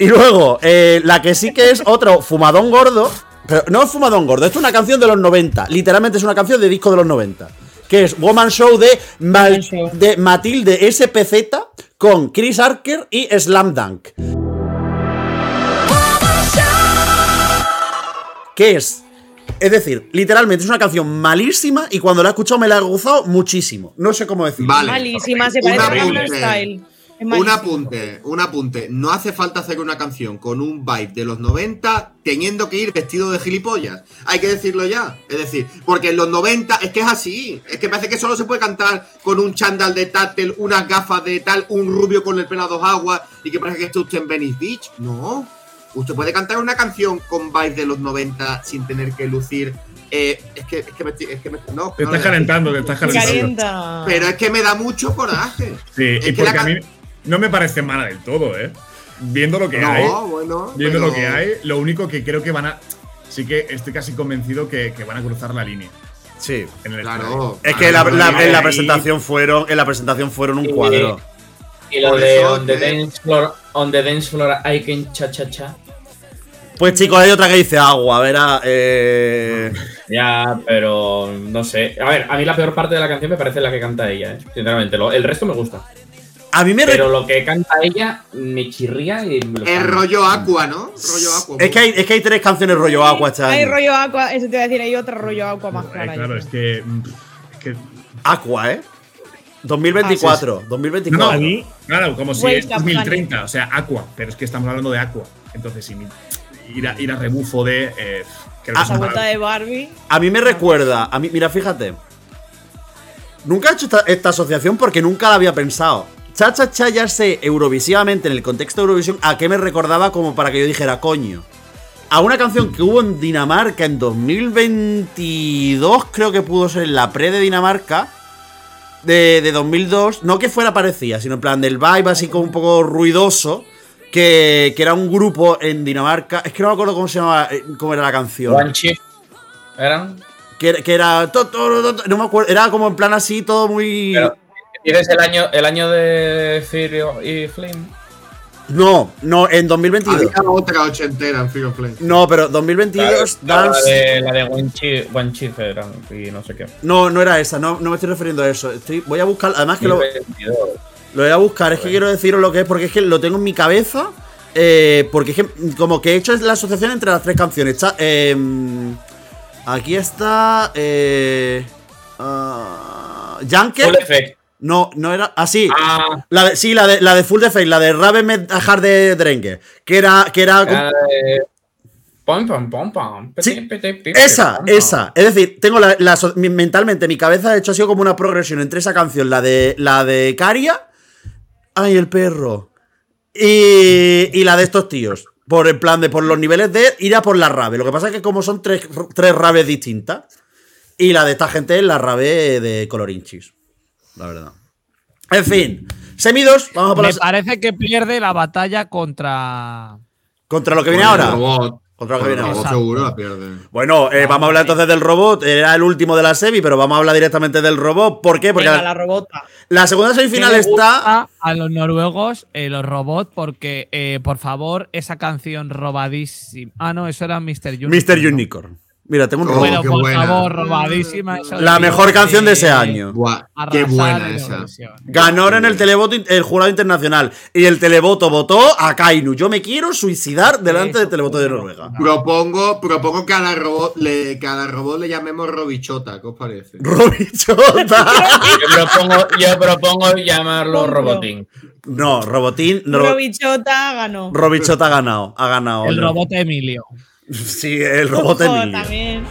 Y luego, eh, la que sí que es otro fumadón gordo. Pero no es fumadón gordo, esto es una canción de los 90. Literalmente es una canción de disco de los 90. Que es Woman Show de, Mal- de Matilde SPZ con Chris Arker y Slam Dunk. ¿Qué es? Es decir, literalmente es una canción malísima y cuando la he escuchado me la he gozado muchísimo. No sé cómo decirlo. Vale. Malísima, se Un parece a apunte. Gangnam Style. Un apunte, un apunte. No hace falta hacer una canción con un vibe de los 90 teniendo que ir vestido de gilipollas. Hay que decirlo ya. Es decir, porque en los 90 es que es así. Es que parece que solo se puede cantar con un chándal de táctil, unas gafas de tal, un rubio con el pelo a dos aguas y que parece que esté usted en Venice Beach. No. Usted puede cantar una canción con vibe de los 90 sin tener que lucir. eh, es que, es que me, estoy- es que me- no, Te no, estás calentando, te estás calentando. Calienta. Pero es que me da mucho coraje. Sí, Es y que porque a mí no me parece mala del todo, ¿eh? Viendo lo que No, hay, bueno. viendo pero- lo que hay, lo único que creo que van a. Sí que estoy casi convencido que, que van a cruzar la línea Sí. en el Claro. Es que la- la- en la presentación fueron, en la presentación fueron un Sí. cuadro. Y lo de on the, dance floor, on the dance floor I can cha cha cha. Pues chicos, hay otra que dice agua, verá. Eh... Ya, pero no sé. A ver, a mí la peor parte de la canción me parece la que canta ella, ¿eh? sinceramente. Lo- el resto me gusta. A mí me Pero lo que canta ella me chirría y me lo Es rollo Aqua, ¿no? Rollo Aqua. Es que, hay, es que hay tres canciones rollo agua este Hay rollo aqua, eso te iba a decir, hay otro rollo aqua más Eh, clara. claro, es que, es que- Aqua, ¿eh? 2024, No, no, 2024. a mí- Claro, como si es of 2030, o sea, Aqua, pero es que estamos hablando de Aqua. Entonces, si ir a, ir a rebufo de. eh, Creo que Ah, La vuelta de Barbie. A mí me recuerda, a mí, mira, fíjate. Nunca he hecho esta, esta asociación porque nunca la había pensado. Cha Cha Cha ya sé eurovisivamente, en el contexto de Eurovisión, a qué me recordaba como para que yo dijera coño. A una canción que hubo en Dinamarca en 2022, creo que pudo ser la pre de Dinamarca, de, de 2002. No que fuera parecida, sino en plan del vibe así como un poco ruidoso. Que, que era un grupo en Dinamarca. Es que no me acuerdo cómo se llamaba, eh, cómo era la canción. One Chief. ¿Eran? Que, que era. to- to- no me acuerdo. Era como en plan así, todo muy. Pero, ¿Tienes el año, el año de Firio y Flame? No, no, en 2022. Había otra ochentera en Fire Flame. No, pero 2022 La Dance. de, la de One Chief, One Chief eran y no sé qué. No, no era esa, no, no me estoy refiriendo a eso. Estoy, voy a buscar. Además que lo, 2022. lo voy a buscar, es que quiero deciros lo que es, porque es que lo tengo en mi cabeza. eh, porque es que como que he hecho la asociación entre las tres canciones. Está, em, aquí está. Eh, ah, Junker. Full Effect. No, no era. Ah, sí. Ah, La de, sí, la de, la de Full Defect, la de Raven Hard de Drengue. Que era. Que era la de- Pom, pom, pom, pom. Sí, esa, esa. Es decir, tengo la, la mentalmente, mi cabeza de hecho ha sido como una progresión entre esa canción, la de la de Caria. Ay, el perro. Y, y la de estos tíos. Por el plan de por los niveles de ir a por la rave. Lo que pasa es que como son tres, tres raves distintas. Y la de esta gente es la rave de colorinchis. La verdad. En fin. Semidos, vamos a por Me las- parece que pierde la batalla contra. contra lo que viene ahora. robot. Contra lo que viene ahora. seguro la pierde. Bueno, eh, vamos a hablar entonces del robot. Era el último de la semi, pero vamos a hablar directamente del robot. ¿Por qué? Porque Venga, la, la robota. la segunda semifinal ¿Qué le está. gusta a los noruegos, eh, los robots, porque, eh, por favor, esa canción robadísima. Ah, no, eso era Mr. Unicorn. Mr. ¿no? Unicorn. Mira, tengo un Oh, robot. Bueno, qué por buena. favor, robadísima. la mejor canción de ese año. Buah, qué buena en esa. Ganó en el televoto in- el jurado internacional. Y el televoto votó a Kainu. Yo me quiero suicidar delante Eso, del televoto de. Noruega. Propongo, propongo que a la robot le, que a la robot le llamemos Robichota, ¿qué os parece? Robichota. (laughs) Yo propongo, yo propongo llamarlo. Robotín. no, Robotín. Robichota ganó. Robichota ha ganado. Ha ganado. El no. robot Emilio. (laughs) Sí, el robot Ojo, Emilio. también.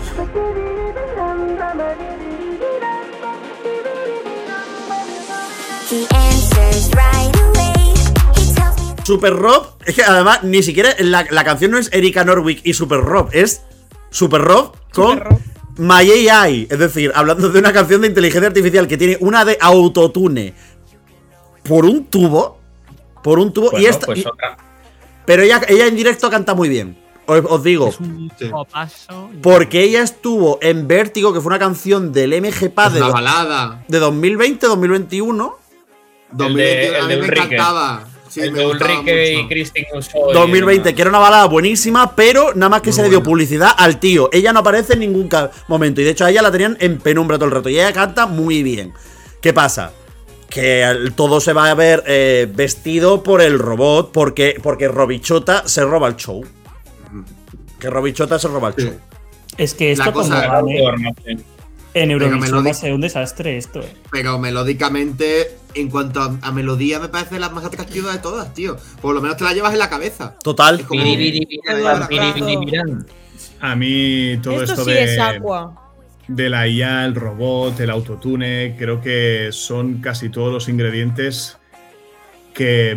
Super Rob, es que además ni siquiera la, la canción no es Erika Norwick y Super Rob, es Super Rob con Super Rob. My AI. Es decir, hablando de una canción de inteligencia artificial que tiene una de autotune por un tubo. Por un tubo. y esta, pues y- otra. pero ella, ella en directo canta muy bien. Os, os digo. Es un Sí. copazo. Porque ella estuvo en Vértigo, que fue una canción del MGPA Es de, balada. de 2020-2021. 2021, el a de mí me encantaba. Sí, el me de gustaba Ulrike y Uso. 2020, que era una balada buenísima, pero nada más que Muy se le dio publicidad al tío. Ella no aparece en ningún momento. Y de hecho a ella la tenían en penumbra todo el rato. Y ella canta muy bien. ¿Qué pasa? Que todo se va a ver eh, vestido por el robot. Porque, porque Robichota se roba el show. Que Robichota se roba el Sí. show. Es que esto cuando cosa- gane en Eurovisión va a ser un desastre esto. eh. Pero melódicamente, en cuanto a, a melodía, me parece la más atractiva de todas, tío. Por lo menos te la llevas en la cabeza. Total. Como- A mí todo Esto esto, sí de, es Aqua. de la IA, el robot, el autotune, creo que son casi todos los ingredientes que,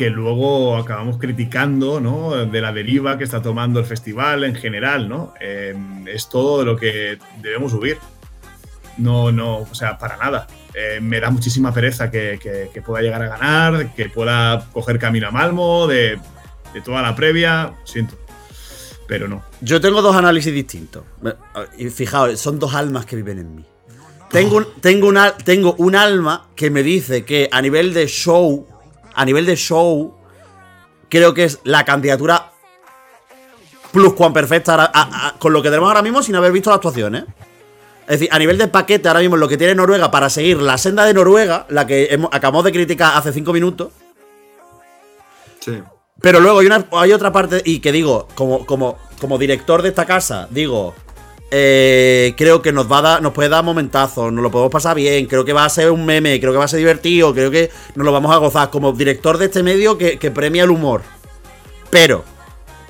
que luego acabamos criticando, ¿no? De la deriva que está tomando el festival en general, ¿no? Eh, es todo lo que debemos huir. No, no, o sea, para nada. Eh, me da muchísima pereza que, pueda llegar a ganar, que pueda coger camino a Malmo, de, toda la previa. Siento. Pero no. Yo tengo dos análisis distintos. Y fijaos, son dos almas que viven en mí. Tengo tengo, una, tengo un alma que me dice que a nivel de show, a nivel de show, creo que es la candidatura plus cuan perfecta ahora- a- a- con lo que tenemos ahora mismo sin haber visto las actuaciones. Es decir, a nivel de paquete, ahora mismo lo que tiene Noruega para seguir la senda de Noruega, la que hemos- acabamos de criticar hace cinco minutos, Sí. pero luego hay, una, hay otra parte, y que digo, como, como, como director de esta casa, digo, eh, creo que nos va a dar, nos puede dar momentazos, nos lo podemos pasar bien, creo que va a ser un meme, creo que va a ser divertido, creo que nos lo vamos a gozar. Como director de este medio que, que premia el humor. Pero,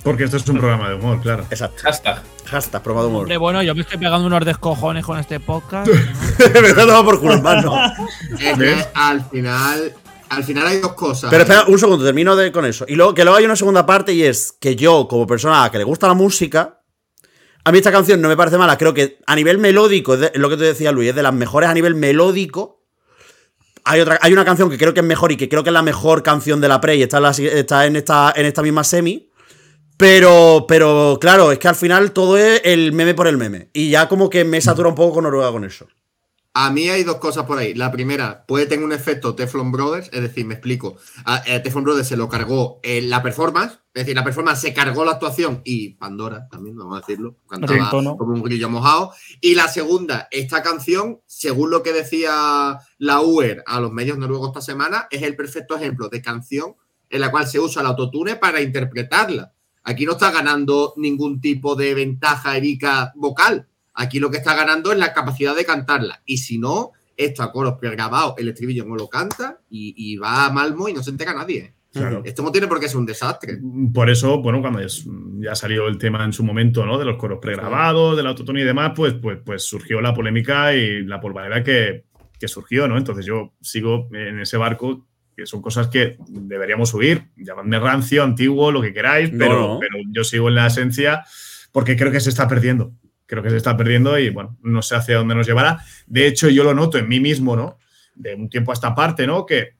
Porque esto es un programa de humor, claro. Exacto. Hashtag. Hashtag, probado humor. Hombre, bueno, yo me estoy pegando unos descojones con este podcast. (laughs) (laughs) Me está dando por culo, hermano. (laughs) Al final, al final hay dos cosas. Pero espera, un segundo, termino de, con eso. Y luego, que luego hay una segunda parte y es que yo, como persona a la que le gusta la música, a mí esta canción no me parece mala. Creo que a nivel melódico, es lo que te decía Luis, es de las mejores a nivel melódico. Hay, otra, hay una canción que creo que es mejor y que creo que es la mejor canción de la Pre y está en, está en, esta, en esta misma semi. Pero, pero claro, es que al final todo es el meme por el meme. Y ya como que me satura un poco con Noruega con eso. A mí hay dos cosas por ahí. La primera, puede tener un efecto Teflon Brothers, es decir, me explico. A, eh, Teflon Brothers se lo cargó en la performance, es decir, la performance se cargó la actuación y Pandora también, vamos a decirlo, cantaba como un grillo mojado. Y la segunda, esta canción, según lo que decía la UER a los medios noruegos esta semana, es el perfecto ejemplo de canción en la cual se usa el autotune para interpretarla. Aquí no está ganando ningún tipo de ventaja Erika vocal. Aquí lo que está ganando es la capacidad de cantarla. Y si no, esto a coros pregrabados, el estribillo no lo canta y, y va a Malmo y no se entera nadie. ¿eh? Claro. Esto no tiene por qué ser un desastre. Por eso, bueno, cuando es- ya salió el tema en su momento, ¿no? De los coros pregrabados, del autotune y demás, pues, pues, pues surgió la polémica y la polvareda que, que surgió, ¿no? Entonces yo sigo en ese barco, que son cosas que deberíamos huir. Llamadme rancio, antiguo, lo que queráis, No, pero, no. pero yo sigo en la esencia porque creo que se está perdiendo. Creo que se está perdiendo y, bueno, no sé hacia dónde nos llevará. De hecho, yo lo noto en mí mismo, ¿no? De un tiempo a esta parte, ¿no? Que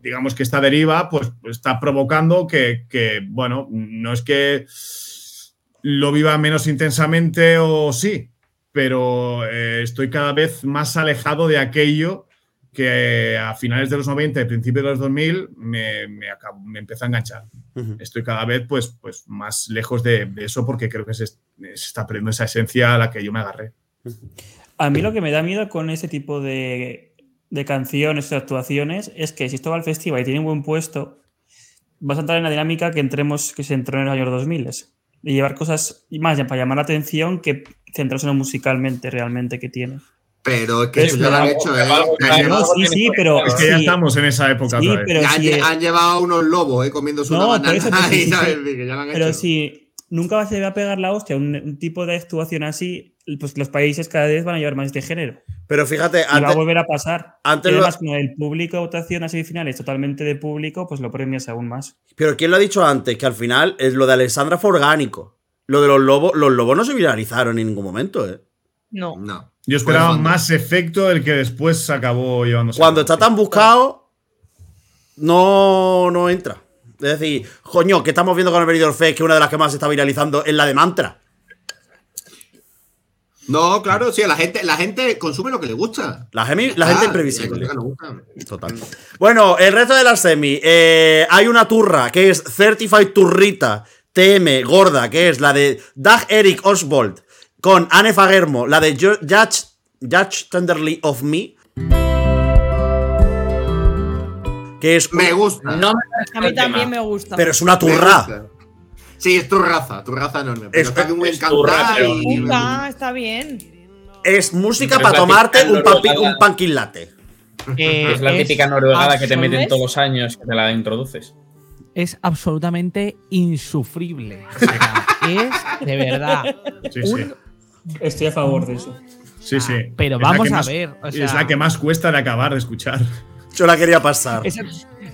digamos que esta deriva pues está provocando que, que, bueno, no es que lo viva menos intensamente o sí, pero eh, estoy cada vez más alejado de aquello que a finales de los 90 y principios de los 2000 me, me, me empezó a enganchar. Estoy cada vez pues, pues más lejos de, de eso porque creo que se, se está perdiendo esa esencia a la que yo me agarré. A mí lo que me da miedo con ese tipo de, de canciones o actuaciones es que si esto va al festival y tiene un buen puesto, vas a entrar en la dinámica que entremos, que se entró en los años 2000 y llevar cosas más para llamar la atención que centrarse en lo musicalmente realmente que tiene. Pero es que eso ya lo han hecho, ¿eh? No, sí, sí, pero Es que ya sí, estamos en esa época. sí, pero han, si- han llevado unos lobos, ¿eh? Comiéndose No, una por eso, (laughs) banana pero y sí, ¿sabes? sí. que ya lo han Pero hecho. si nunca se va a pegar la hostia un, un tipo de actuación así, pues los países cada vez van a llevar más este género. Pero fíjate, Y va a antes, volver a pasar. antes lo- además, como el público votación a semifinales totalmente de público, pues lo premias aún más. pero ¿quién lo ha dicho antes? Que al final es lo de Alessandra fue orgánico. Lo de los lobos, los lobos no se viralizaron en ningún momento, ¿eh? No. No. Yo esperaba Pues, más efecto del que después se acabó llevándose. Cuando está tan buscado, no, no entra. Es decir, coño, que estamos viendo con el Benidorm Fest, que una de las que más se está viralizando es la de Mantra. No, claro, sí, la gente, la gente consume lo que le gusta. La, gemi- la Ah, gente hay imprevisible. Total. Bueno, el resto de las semi. eh, hay una turra que es Certified Turrita TM gorda, que es la de Doug Eric Oswald con Anne Fagermo, la de Ju- Judge, Judge Tenderly of Me. Que es. Me gusta. No me A mí también me gusta. Pero es una turra. Sí, es tu raza, tu raza enorme. Pero Es- está bien es tu raza, encantada pero- y. Está, está bien. Es música para tomarte un, papi- un latte. Eh, Es la típica noruegada que te meten todos los años que te la introduces. es absolutamente insufrible. O sea, (laughs) es de verdad. Sí, sí. un- Estoy a favor de eso. Sí, sí. pero vamos a más- ver, o es la que más cuesta de acabar de escuchar. Yo la quería pasar. Esa,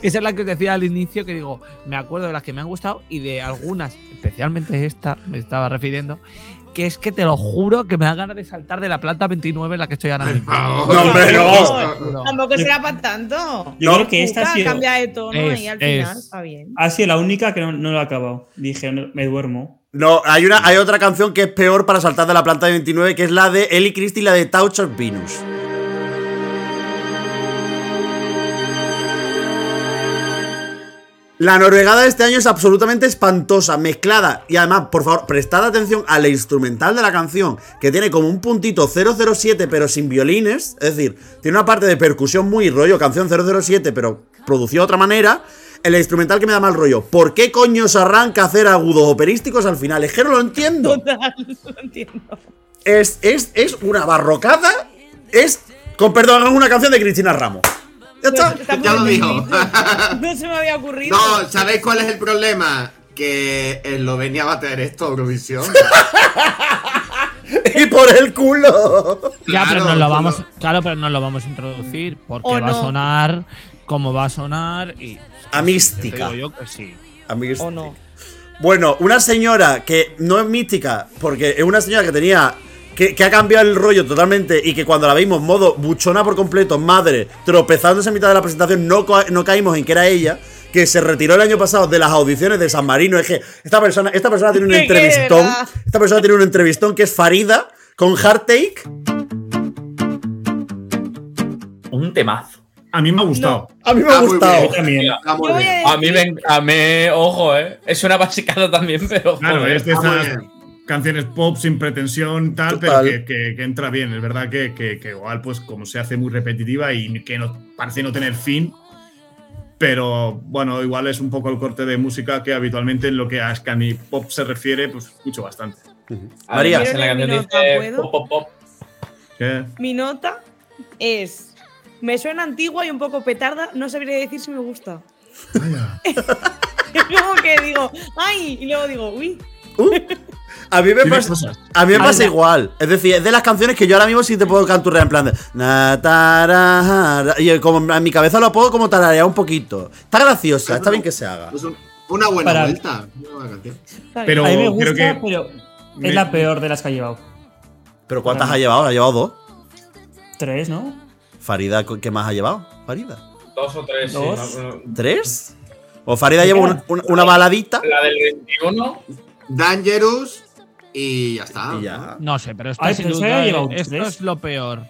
esa es la que os decía al inicio, que digo, me acuerdo de las que me han gustado y de algunas, especialmente esta, me estaba refiriendo, que es que te lo juro que me da ganas de saltar de la planta 29 en la que estoy ahora mismo. No, hombre, no. Tampoco será para tanto. Yo No. creo que esta ha sido, cambia de tono Es- y al es- final está bien. ha sido la única que no, no lo ha acabado. Dije, no, me duermo. No, hay, una, hay otra canción que es peor para saltar de la planta de 29, que es la de Ellie Christie, la de Touch of Venus. La noruegada de este año es absolutamente espantosa, mezclada. Y además, por favor, prestad atención a la instrumental de la canción, que tiene como un puntito 007, pero sin violines. Es decir, tiene una parte de percusión muy rollo, canción 007, pero producido de otra manera. El instrumental que me da mal rollo. ¿Por qué coño se arranca a hacer agudos operísticos al final? Es que no lo entiendo. (laughs) Total, lo entiendo. Es, es, es una barrocada. Es, con perdón, es una canción de Cristina Ramos. Ya está. Está Ya lo dijo. (laughs) No se me había ocurrido. No, ¿sabéis cuál es el problema? que Eslovenia va a tener esto a Eurovisión. (laughs) y por el culo. Ya, pero Claro, nos lo vamos, claro, pero no lo vamos a introducir porque va a sonar como va a sonar y A mística. Yo que sí. Amigos. ¿O no? Bueno, una señora que no es mística, porque es una señora que tenía. Que, que ha cambiado el rollo totalmente y que cuando la vimos modo buchona por completo, madre, tropezándose en mitad de la presentación, no, no caímos en que era ella, que se retiró el año pasado de las audiciones de San Marino. Es que esta persona, esta persona tiene un ¿Qué entrevistón. era? Esta persona tiene un entrevistón que es Farida con Hearttake. Un temazo. A mí me ha gustado. A mí me ha Ah, gustado. También. A mí, me, a mí, ojo, eh. Es una basicada también, pero. Claro, joder. es de esas. Canciones pop sin pretensión, tal, Total. pero que, que- que entra bien. Es verdad que, que- que igual, pues, como se hace muy repetitiva y que no, parece no tener fin. Pero bueno, igual es un poco el corte de música que habitualmente en lo que a Scani Pop se refiere, pues escucho bastante. María. Además, en la canción dice leer mi nota, pop, pop, pop. ¿Qué? Mi nota es. Me suena antigua y un poco petarda, no sabría decir si me gusta. Es (laughs) como que digo, ¡ay! Y luego digo, ¡uy! A mí me pasa, cosas. a mí me pasa ya. igual. Es decir, es de las canciones que yo ahora mismo sí te puedo canturrear en plan de. na, tarara, Y como en mi cabeza lo puedo como tararear un poquito. Está graciosa, está bien que se haga. Es un- una buena Para- vuelta. Una buena canción. Está bien. Pero a mí me creo gusta, que pero me- es la peor de las que ha llevado. Pero ¿cuántas ha llevado? ¿Ha llevado dos? Tres, ¿no? Farida, ¿qué más ha llevado? Farida. Dos o tres, Dos. ¿Tres? O Farida lleva una, una- una baladita. La del 21. Dangerous y ya está. Y ya. No sé, pero esta Ay, sin duda esto es lo peor.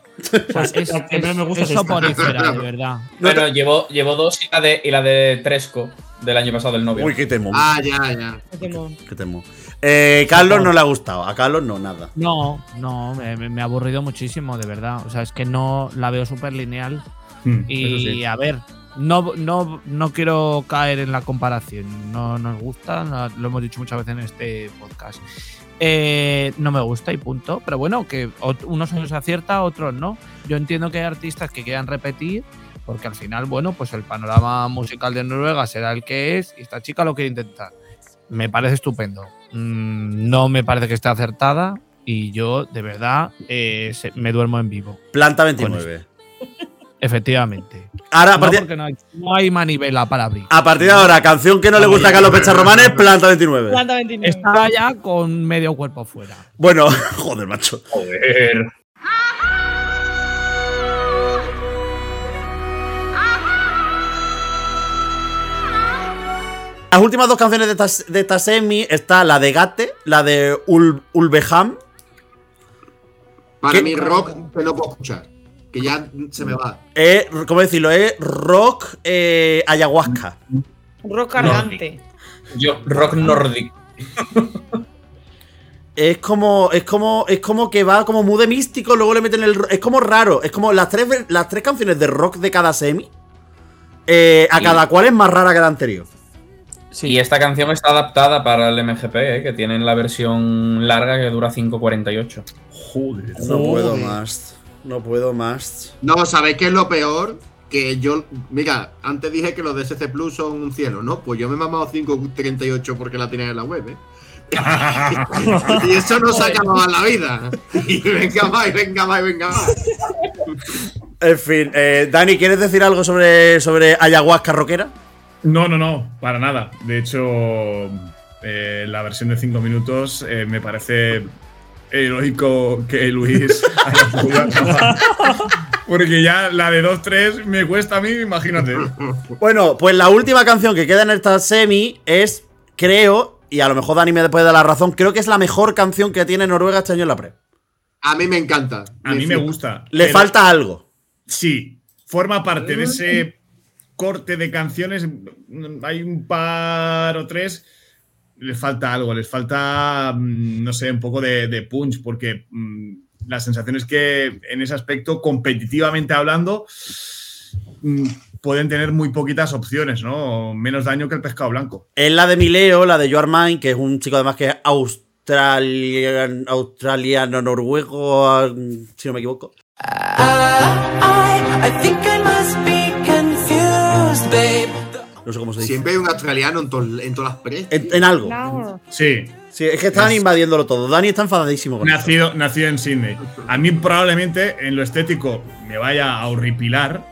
O (laughs) sea, es, me gusta soporífera, de verdad. (laughs) Bueno, llevó, llevó dos y la, de, y la de Tresco del año pasado, del novio. Uy, qué temo. Ah, ya, ya. Qué temo. Eh, Carlos no le ha gustado. A Carlos no, nada. No, no, me, ha aburrido muchísimo, de verdad. O sea, es que no la veo súper lineal. Hmm, Y sí. a ver, no, no, no quiero caer en la comparación. No nos gusta, no- lo hemos dicho muchas veces en este podcast. Eh, no me gusta y punto. Pero bueno, que unos años acierta, otros no. Yo entiendo que hay artistas que quieran repetir, porque al final, bueno, pues el panorama musical de Noruega será el que es y esta chica lo quiere intentar. Me parece estupendo. Mm, no me parece que esté acertada y yo, de verdad, eh, me duermo en vivo. Planta 29. Efectivamente. Ahora, a No, porque no hay, no hay manivela para abrir. a partir de ahora, canción que no le gusta a Carlos Pecharromanes, Planta 29. Planta 29. Está ya con medio cuerpo fuera. Bueno, (laughs) joder, macho. Joder. Las últimas dos canciones de esta, de esta semi está la de Gate, la de Ul- Ulveham. Para ¿Qué? mí, rock que no puedo escuchar. Que ya se me va. Es, ¿cómo decirlo? Es rock eh, ayahuasca. Rock cargante. Yo, rock nórdico. Es como, es como, es como que va como muy de místico, luego le meten el. ro- Es como raro. Es como las tres, las tres canciones de rock de cada semi. eh, a Sí. cada cual es más rara que la anterior. Y esta canción está adaptada para el MGP, eh, que tienen la versión larga que dura 5.48. Joder. No puedo más. No puedo más. No, ¿sabéis qué es lo peor? Que yo, mira, antes dije que los de SC Plus son un cielo, ¿no? Pues yo me he mamado 5.38 porque la tenía en la web, ¿eh? (laughs) y eso no se acababa la vida. Y venga más, y venga más, y venga más. En fin, eh, Dani, ¿quieres decir algo sobre, sobre ayahuasca rockera? No, no, no, para nada. De hecho, eh, la versión de 5 minutos eh, me parece heroico que Luis haya. Porque ya la de 2-3 me cuesta a mí, imagínate. Bueno, pues la última canción que queda en esta semi es, creo, y a lo mejor Dani me puede dar la razón, creo que es la mejor canción que tiene Noruega este año en la pre. A mí me encanta. A mí me gusta. Le falta algo. Sí, forma parte de ese corte de canciones. Hay un par o tres. Les falta algo, les falta, mm, no sé, un poco de, de punch, porque mm, la sensación es que en ese aspecto, competitivamente hablando, mm, pueden tener muy poquitas opciones, ¿no? Menos daño que el pescado blanco. Es la de Mileo, la de You Are Mine, que es un chico además que es australian- australiano, noruego, si no me equivoco. I, I think I must be. No sé cómo se dice. Siempre hay un australiano en, to- en todas las pre. En, en algo. Claro. Sí, Sí, es que están invadiéndolo todo. Dani está enfadadísimo con eso. nacido, nacido en Sydney. A mí probablemente en lo estético me vaya a horripilar.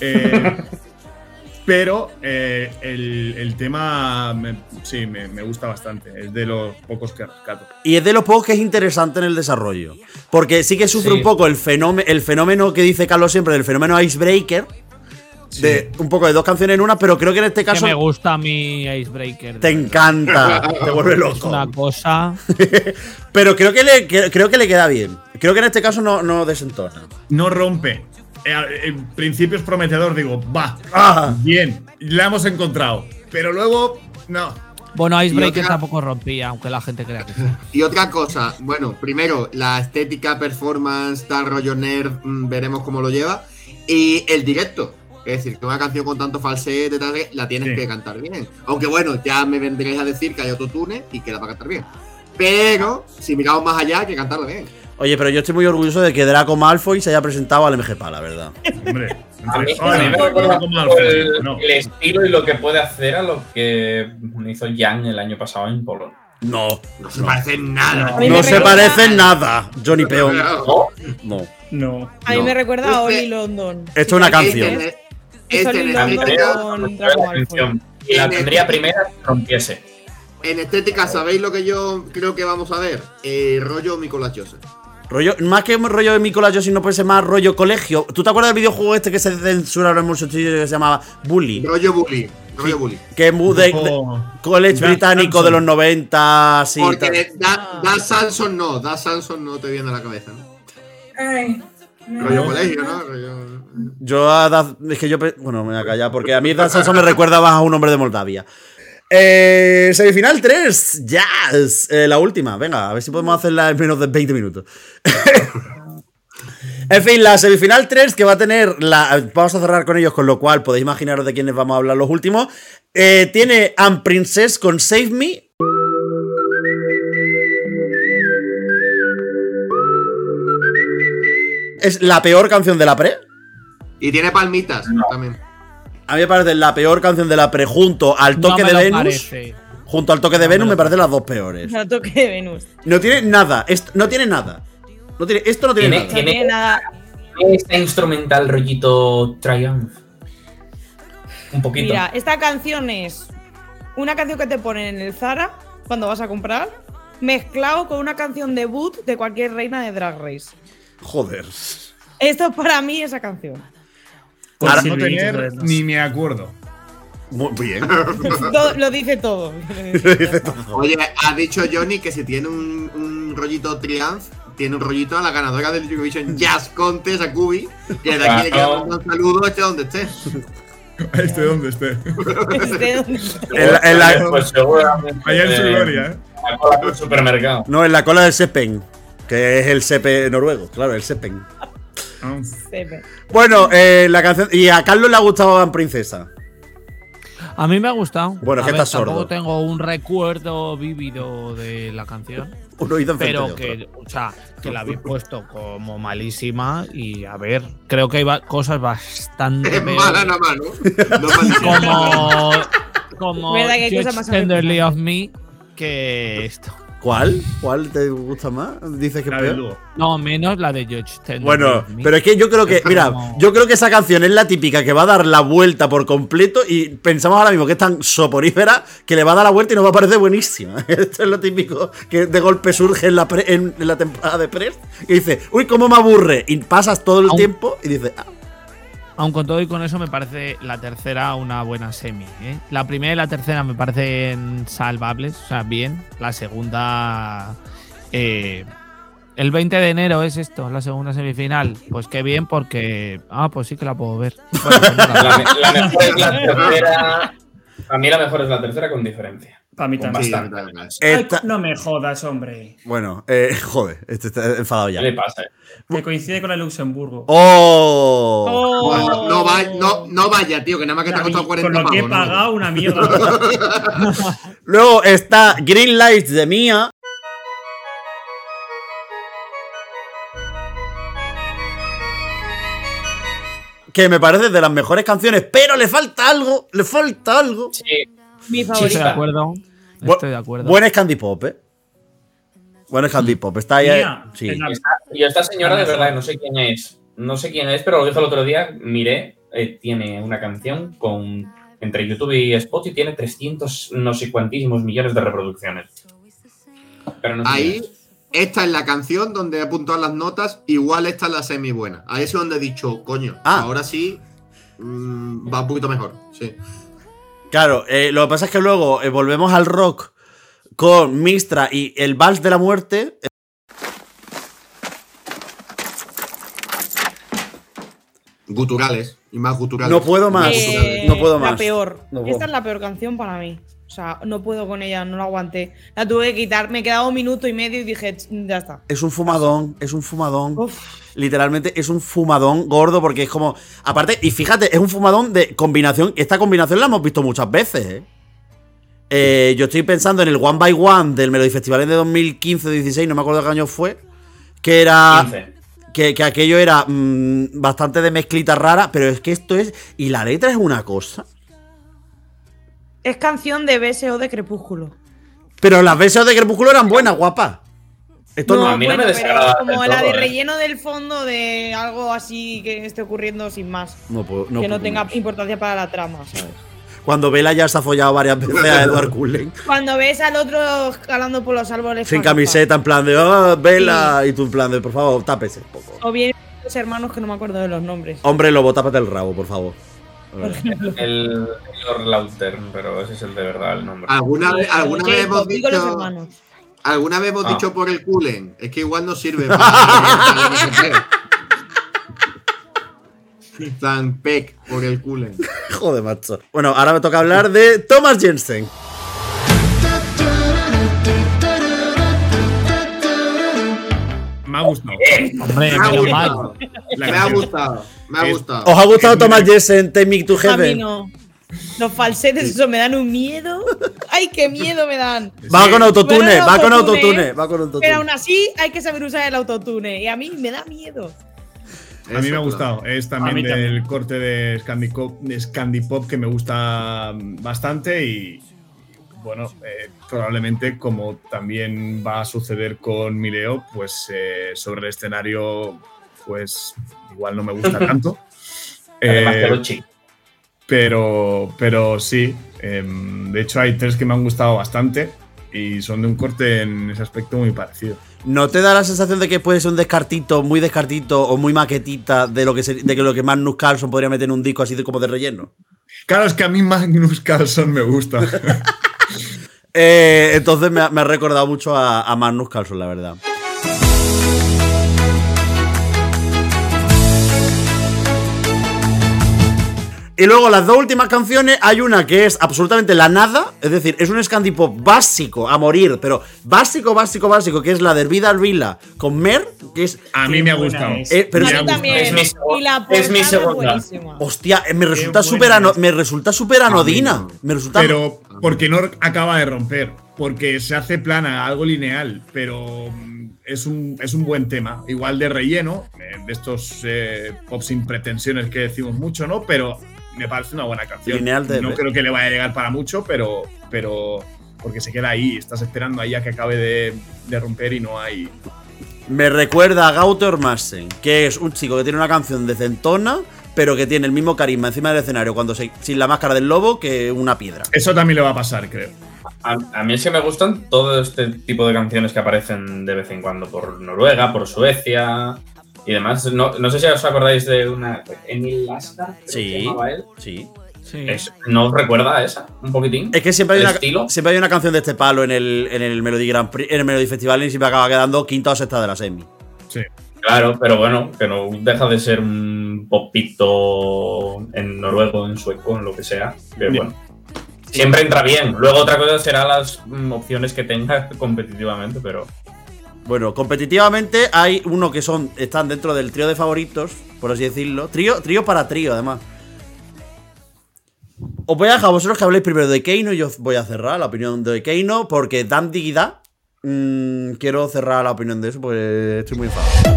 eh, (laughs) pero eh, el, el tema me- sí, me, me gusta bastante. Es de los pocos que rescato. Y es de los pocos que es interesante en el desarrollo. Porque sí que sufre Sí. un poco el fenómeno, el fenómeno que dice Carlos siempre, del fenómeno Icebreaker. De un poco de dos canciones en una, pero creo que en este Que caso me gusta a mi Icebreaker. te encanta. te vuelve Es loco. una cosa. (laughs) Pero creo que, le, que- creo que le queda bien. Creo que en este caso no, no desentona. No rompe. Eh, En principio es prometedor, digo, va, Ah. bien, la hemos encontrado. Pero luego, no. Bueno, Icebreaker otra- tampoco rompía, aunque la gente crea que sí. Y otra cosa, bueno, primero, la estética, performance, tal rollo nerd, mm, veremos cómo lo lleva. Y el directo. Es decir, que una canción con tanto falsete tal, la tienes Sí. que cantar bien. Aunque bueno, ya me vendréis a decir que hay autotune y que la va a cantar bien. Pero, si miramos más allá, hay que cantarla bien. Oye, pero yo estoy muy orgulloso de que Draco Malfoy se haya presentado al MGPA, la verdad. Hombre, A mí, entre- a mí me Hola, recuerda como mucho Alfred, el, no. el estilo y lo que puede hacer a lo que hizo Jan el año pasado en Polonia. No. No se parece en nada. No se parece en nada, Johnny Peón. ¿No? No. A mí me recuerda a Este- Oli London. Esto es una canción. Este, con. Y la tendría primera si rompiese. en estética, ¿sabéis lo que yo creo que vamos a ver? Eh, rollo Nicolás Joseph. Rollo, más que rollo de Nicolás Josi, no puede ser más rollo colegio. ¿Tú te acuerdas del videojuego este que se censuraron en muchos sitios que se llamaba Bully? Rollo Bully. Rollo Bully. Que es de, de- college británico Samson. de los 90, sí. tal. Porque da, da Samson no, da Samson no te viene a la cabeza, ¿no? Rollo colegio, ¿no? Rollo- Yo a Daz- es que yo pe- bueno, me voy a callar porque a mí Dan Sanson me recuerda más a un hombre de Moldavia. Eh, semifinal 3, Jazz. Eh, la última, venga, a ver si podemos hacerla en menos de 20 minutos. (laughs) en fin, la semifinal 3 que va a tener la. Vamos a cerrar con ellos, con lo cual podéis imaginaros de quiénes vamos a hablar los últimos. Eh, tiene Am Princess con Save Me. Es la peor canción de la pre. Y tiene palmitas también. A mí me parece la peor canción de la pre junto al toque no me de Venus. parece. Junto al toque de Venus me parecen las dos peores. No toque de Venus. No tiene nada. Esto, no tiene nada. No tiene, esto no tiene, Tiene- nada. No tiene nada. Este instrumental rollito Triumph. Un poquito. Mira, esta canción es una canción que te ponen en el Zara cuando vas a comprar, mezclado con una canción debut de cualquier reina de Drag Race. Joder. Esto es para mí esa canción. Por Ahora- no tener ni me acuerdo. Muy bien. (laughs) Todo- (laughs) lo dice todo. Oye, ha dicho Johnny que si tiene un, un rollito Triumph, tiene un rollito a la ganadora del Eurovision Jazz Contest, a Kubi, que de aquí le Claro. queda un saludo esté donde esté. (laughs) Este donde esté. Este donde- En la- en la- Pues seguramente. Allá en su gloria, ¿eh? la cola del supermercado. no, en la cola del Sepen. Que es el Sepe noruego. Claro, el Sepen. Ah. Bueno, eh, la canción. Y a Carlos le ha gustado Van Princesa. A mí me ha gustado. Bueno, que estás sordo. Tengo un recuerdo vívido de la canción. Un oído Pero que, o sea, que la habéis puesto como malísima. Y a ver, creo que hay cosas bastante. Es mala nada más, ¿no? (laughs) Como como ¿Verdad que hay Judge cosas más Tenderly of Me que esto. ¿Cuál? ¿Cuál te gusta más? Dices que La peor. No, menos la de Judge Tenderly Bueno, pero es que yo creo que, mira, yo creo que esa canción es la típica que va a dar la vuelta por completo y pensamos ahora mismo que es tan soporífera que le va a dar la vuelta y nos va a parecer buenísima. (laughs) Esto es lo típico que de golpe surge en la, pre- en, en la temporada de Press y dice, uy, cómo me aburre. Y pasas todo el tiempo y dices, ah, Aun con todo y con eso me parece la tercera una buena semi. ¿eh? La primera y la tercera me parecen salvables, o sea, bien. La segunda... eh, el 20 de enero es esto, la segunda semifinal. Pues qué bien porque... Ah, pues sí que la puedo ver. (laughs) La mejor es la tercera. A mí la mejor es la tercera con diferencia. Para mí Con también. Ay, no me jodas, hombre. bueno, eh, joder, este está enfadado ya. ¿Qué le pasa? Que coincide con la de Luxemburgo. ¡Oh! Oh. No, no, va- no, no vaya, tío, que nada más que te ha Con costado 40 lo que he pagado, una mierda. (laughs) Luego está Green Lights de Mía. que me parece de las mejores canciones, pero le falta algo, le falta algo. Sí, Mi Estoy de favorita. Bu- Estoy de acuerdo. Buen Scandi Pop, ¿eh? Buen Scandi Pop. Está ahí. Mira, sí. en la- Y esta señora, de verdad, no sé quién es. No sé quién es, pero lo dijo el otro día. Miré, eh, tiene una canción con. Entre YouTube y Spotify tiene 300 no sé cuantísimos millones de reproducciones. Pero no sé quién Ahí, es. esta es la canción donde he apuntado las notas. Igual esta es la semi buena. Ahí es donde he dicho, coño, Ah. ahora sí mm, va un poquito mejor. Sí. Claro, eh, lo que pasa es que luego eh, volvemos al rock con Mistra y el Vals de la Muerte. Guturales. Y más guturales. No puedo más. Eh, no puedo La más. peor. No. Esta es la peor canción para mí. O sea, no puedo con ella, no la aguanté. La tuve que quitar. Me quedaba un minuto y medio y dije, "Ch, ya está. Es un fumadón, es un fumadón. Uf. Literalmente es un fumadón gordo porque es como. Aparte, y fíjate, es un fumadón de combinación. Esta combinación la hemos visto muchas veces, ¿eh? Eh, yo estoy pensando en el One by One del Melody Festival de 2015-16, no me acuerdo qué año fue. Que era. 15. Que, que aquello era mm, bastante de mezclita rara, pero es que esto es. Y la letra es una cosa. Es canción de BSO de Crepúsculo. Pero las besos de Crepúsculo eran buenas, guapa. Esto no. a mí no me bueno, pero como la de ¿eh? relleno del fondo de algo así que esté ocurriendo sin más. No puedo- no que no puedo tenga más. importancia para la trama, ¿sabes? Cuando Vela ya se ha follado varias veces a Edward Cullen. Cuando ves al otro escalando por los árboles. Sin camiseta, en plan de, oh, Vela. Y tú en plan de, por favor, tápese un poco. O bien los hermanos que no me acuerdo de los nombres. Hombre lobo, tápate el rabo, por favor. El Taylor Lauter, pero ese es el de verdad el nombre. ¿Alguna, vez- alguna vez hemos los dicho. hermanos. ¿Alguna vez hemos Ah. dicho por el culen? Es que igual no sirve (laughs) para. Tan pec por el culen. (laughs) Joder, macho. Bueno, ahora me toca hablar de Thomas Jensen. Me ha gustado. Hombre, Me ha gustado. Me ha gustado. Me ha Es- gustado. ¿Os ha gustado Thomas Jensen, Take Me to A mí Heaven? no. Los falsetes, eso me dan un miedo. ¡Ay, qué miedo me dan! Va con autotune, Bueno, va con autotune, va con Pero autotune. aún así hay que saber usar el autotune. Y a mí me da miedo. A mí me ha gustado. Es también mí del también. corte de Scandi Pop que me gusta bastante y bueno, eh, probablemente como también va a suceder con Mileo, pues eh, sobre el escenario pues igual no me gusta (laughs) tanto. Eh, pero, pero sí, em, de hecho hay tres que me han gustado bastante y son de un corte en ese aspecto muy parecido. ¿No te da la sensación de que puede ser un descartito, muy descartito o muy maquetita de lo que, se- de que lo que Magnus Carlson podría meter en un disco así de como de relleno? Claro, es que a mí Magnus Carlson me gusta. (laughs) Eh, entonces me ha, recordado mucho a, a Magnus Carlson, la verdad. Y luego las dos últimas canciones, hay una que es absolutamente la nada, es decir, es un Scandi Pop básico a morir, pero básico, básico, básico, que es la de Vida Vila con Mer, que es. A mí me ha gustado. es. eh, pero a mí también. Es mi y la es mi segunda. buenísima. Hostia, eh, me resulta súper me resulta súper anodina. Me resulta. Pero porque no acaba de romper, porque se hace plana, algo lineal, pero mm, es un, es un buen tema. Igual de relleno, eh, de estos eh, pop sin pretensiones que decimos mucho, ¿no? Pero me parece una buena canción. Lineal de- no creo que le vaya a llegar para mucho, pero, pero porque se queda ahí, estás esperando ahí a que acabe de, de romper y no hay. Me recuerda a Gauter Massen, que es un chico que tiene una canción decentona, pero que tiene el mismo carisma encima del escenario cuando se, sin la máscara del lobo que una piedra. Eso también le va a pasar, creo. A, a mí es que me gustan todo este tipo de canciones que aparecen de vez en cuando por Noruega, por Suecia y demás. No, no sé si os acordáis de una. Emil que Sí. llamaba él. Sí. Sí. Es- ¿No recuerda a esa? Un poquitín. Es que siempre hay, ¿El una, estilo? siempre hay una canción de este palo en el, en el Melody Grand Prix, en el Melody Festival y siempre acaba quedando quinta o sexta de la semi. Sí. Claro, pero bueno, que no deja de ser un popito en noruego, en sueco, en lo que sea. Que Bien. bueno. Siempre entra bien. Luego otra cosa será las mm, opciones que tenga (laughs) competitivamente, pero. Bueno, competitivamente hay uno que son están dentro del trío de favoritos, por así decirlo. Trío, trío para trío, además. Os voy a dejar a vosotros que habléis primero de Keino y yo voy a cerrar la opinión de Keino porque Dan Digida. Mm, quiero cerrar la opinión de eso porque estoy muy enfadado.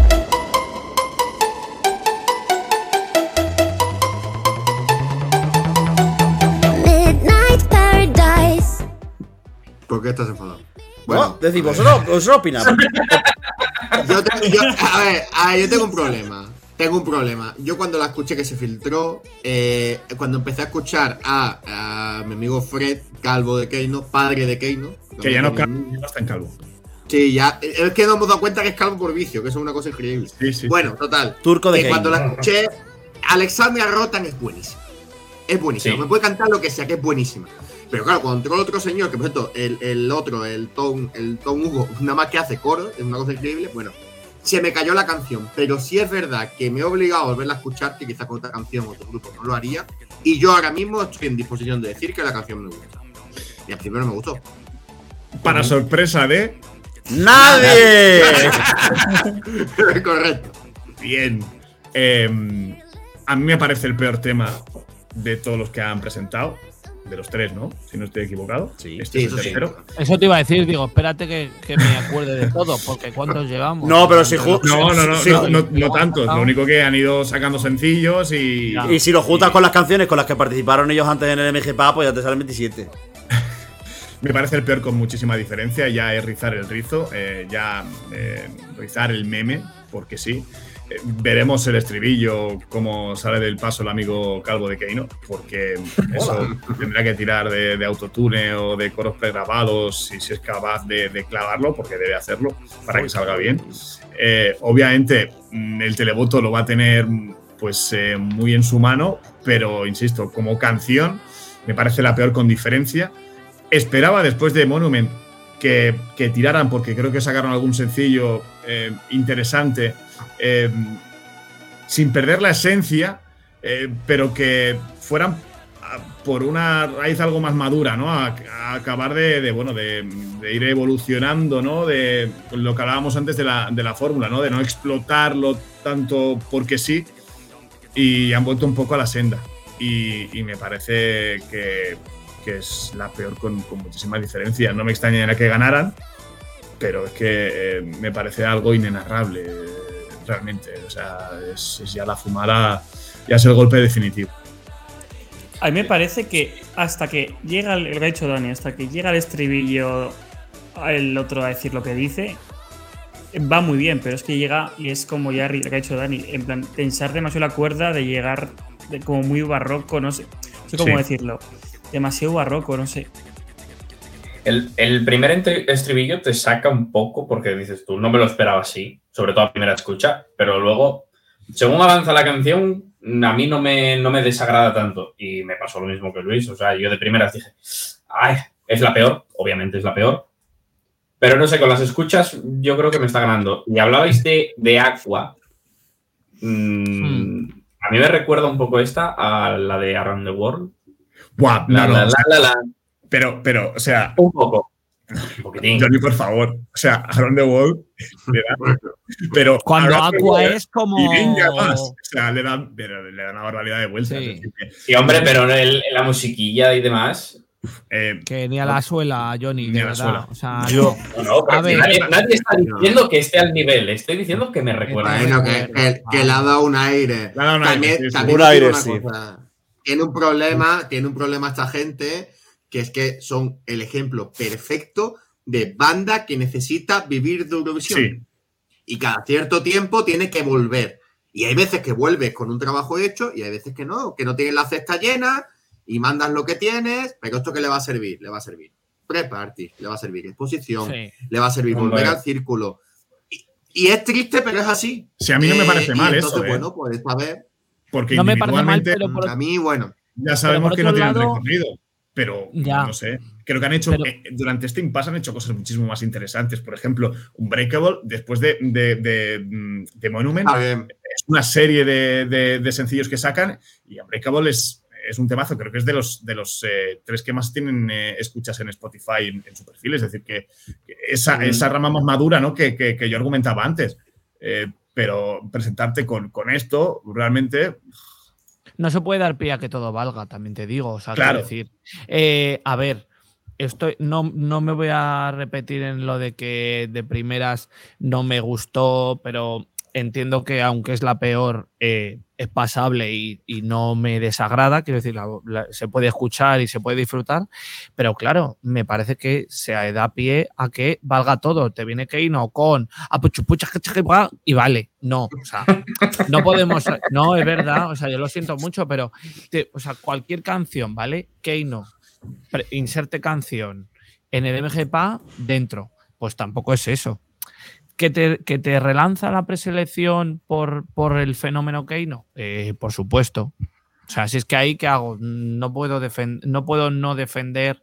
¿Por qué estás enfadado? Bueno, decís, vosotros, vosotros opinad. (laughs) Yo tengo, yo- a, ver, a ver, yo tengo un problema. Tengo un problema. Yo cuando la escuché que se filtró, eh, cuando empecé a escuchar a, a mi amigo Fred, calvo de Keino, padre de Keino. Que ya no, calvo, ya no está en calvo. Sí, ya. Es que nos hemos dado cuenta que es calvo por vicio, que eso es una cosa increíble. Sí, sí. Bueno, total. Turco de que cuando Keino. la escuché, Alexandria Rotan es buenísima. Es buenísima. Sí. Me puede cantar lo que sea, que es buenísima. Pero claro, cuando entró otro señor, que por cierto, el, el otro, el Tom, el Tom Hugo, nada más que hace coro, es una cosa increíble, bueno, se me cayó la canción. Pero sí es verdad que me he obligado a volverla a escuchar, que quizás con otra canción o otro grupo no lo haría. Y yo ahora mismo estoy en disposición de decir que la canción me gusta. Y al primero me gustó. Para sorpresa de. ¡Nadie! (laughs) Correcto. Bien. Eh, a mí me parece el peor tema de todos los que han presentado. De los tres, ¿no? Si no estoy equivocado. Sí. Este Sí, es el eso sí. tercero. Eso te iba a decir, digo, espérate que, que me acuerde de todo, porque ¿cuántos llevamos? No, pero si No, no, no, Sí. no, no, no tantos. Lo único que han ido sacando sencillos y. Ya. Y si lo juntas con las canciones con las que participaron ellos antes en el MGPA, pues ya te salen 27. (laughs) Me parece el peor con muchísima diferencia. Ya es rizar el rizo, eh, ya eh, rizar el meme, porque sí. Veremos el estribillo, cómo sale del paso el amigo Calvo de Keino, porque (laughs) eso tendrá que tirar de, de autotune o de coros pregrabados y si es capaz de, de clavarlo, porque debe hacerlo para que salga bien. Eh, obviamente, mm, el televoto lo va a tener pues eh, muy en su mano, pero insisto, como canción me parece la peor con diferencia. Esperaba después de Monument que, que tiraran, porque creo que sacaron algún sencillo eh, interesante, eh, sin perder la esencia, eh, pero que fueran a- por una raíz algo más madura, ¿no? A, acabar de, bueno, de, ir evolucionando, ¿no? De lo que hablábamos antes de la, de la fórmula, ¿no? De no explotarlo tanto porque sí, y han vuelto un poco a la senda. Y, me parece que, que es la peor con, con muchísima diferencia. No me extrañaría que ganaran, pero es que eh, me parece algo inenarrable, realmente. O sea, es, es ya la fumada, ya es el golpe definitivo. A mí me parece que hasta que llega el, lo que ha dicho Dani, hasta que llega el estribillo, el otro a decir lo que dice, va muy bien, pero es que llega y es como ya lo que ha dicho Dani, en plan, tensar demasiado la cuerda de llegar de como muy barroco, no sé, no sé cómo Sí. decirlo, demasiado barroco, no sé. El, el primer estribillo te saca un poco porque dices tú, no me lo esperaba así, sobre todo a primera escucha, pero luego, según avanza la canción, a mí no me, no me desagrada tanto. Y me pasó lo mismo que Luis, o sea, yo de primeras dije, ay, es la peor, obviamente es la peor. Pero no sé, con las escuchas yo creo que me está ganando. Y hablabais de, de Aqua. Mm, A mí me recuerda un poco esta a la de Around the World. Buah, La, no, la, no, la, la, la. Pero, pero, o sea, Un poco. Poquitín. Johnny, por favor. O sea, Around the World. le da- pero Cuando Aqua es como. Y venga más. O sea, le dan, pero le dan una barbaridad de vueltas. Sí. Sí, hombre, pero el- la musiquilla y demás. eh, Que ni a la suela, Johnny, Ni de a la suela. O sea, Yo- No, no, pero A ver. nadie, nadie está diciendo que esté al nivel. Estoy diciendo que me recuerda. Bueno, que, que- que le ha dado un aire. Le ha dado un también, aire, sí, sí. también Un os digo aire, una sí. cosa. Tiene un problema, tiene un problema esta gente, que es que son el ejemplo perfecto de banda que necesita vivir de Eurovisión. sí. Y cada cierto tiempo tiene que volver. Y hay veces que vuelves con un trabajo hecho y hay veces que no, que no tienes la cesta llena y mandas lo que tienes, pero esto que le va a servir, le va a servir. Pre-party, le va a servir exposición, sí. le va a servir Hombre. volver al círculo. Y, y es triste, pero es así. Sí, a mí no me Eh, parece mal entonces, eso, ¿eh? bueno, pues esta vez, Porque No me parece mal, individualmente pero por- a mí, bueno. ya sabemos que no lado- recorrido. Pero Ya. no sé. Creo que han hecho. Pero- eh, durante este impasse han hecho cosas muchísimo más interesantes. Por ejemplo, Unbreakable, después de, de, de, mm, de Monument, A ver, es una serie de, de- de sencillos que sacan y Unbreakable es, es un temazo, creo que es de los, de los eh, tres que más tienen eh, escuchas en Spotify en, en su perfil, es decir, que, que esa, Mm. esa rama más madura ¿no? que, que- que yo argumentaba antes. Eh, pero presentarte con, con esto, realmente, No se puede dar pie a que todo valga, también te digo. O sea, Claro. quiero decir. Eh, a ver, estoy, no, no me voy a repetir en lo de que de primeras no me gustó, pero entiendo que aunque es la peor, eh, es pasable y, no me desagrada, quiero decir, se puede escuchar y se puede disfrutar, pero claro, me parece que se da pie a que valga todo. Te viene Keino con "Ah, bua", y vale, no, o sea, no podemos, (laughs) no, es verdad, o sea, yo lo siento mucho, pero, te- o sea, cualquier canción, ¿vale? Keino, inserte canción en el MGPA dentro, pues tampoco es eso que te, relanza la preselección por, el fenómeno Keino? Eh, por supuesto. O sea, si es que ahí, ¿qué hago? No puedo, no puedo no defender.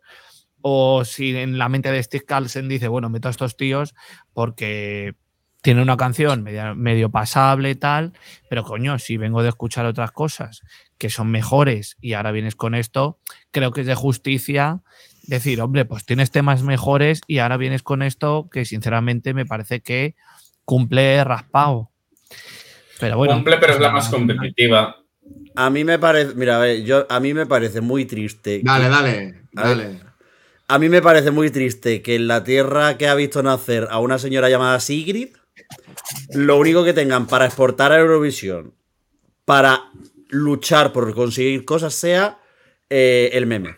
O si en la mente de Steve Carlsen dice, bueno, meto a estos tíos porque tiene una canción media- medio pasable y tal, pero coño, si vengo de escuchar otras cosas que son mejores y ahora vienes con esto, creo que es de justicia decir, hombre, pues tienes temas mejores y ahora vienes con esto que sinceramente me parece que cumple raspado. Pero bueno. Cumple, pero es la pues más competitiva. A mí me parece, mira, a ver, yo, a mí me parece muy triste. Dale, que- dale, A ver. dale. A mí me parece muy triste que en la tierra que ha visto nacer a una señora llamada Sigrid, lo único que tengan para exportar a Eurovisión, para luchar por conseguir cosas, sea eh, el meme.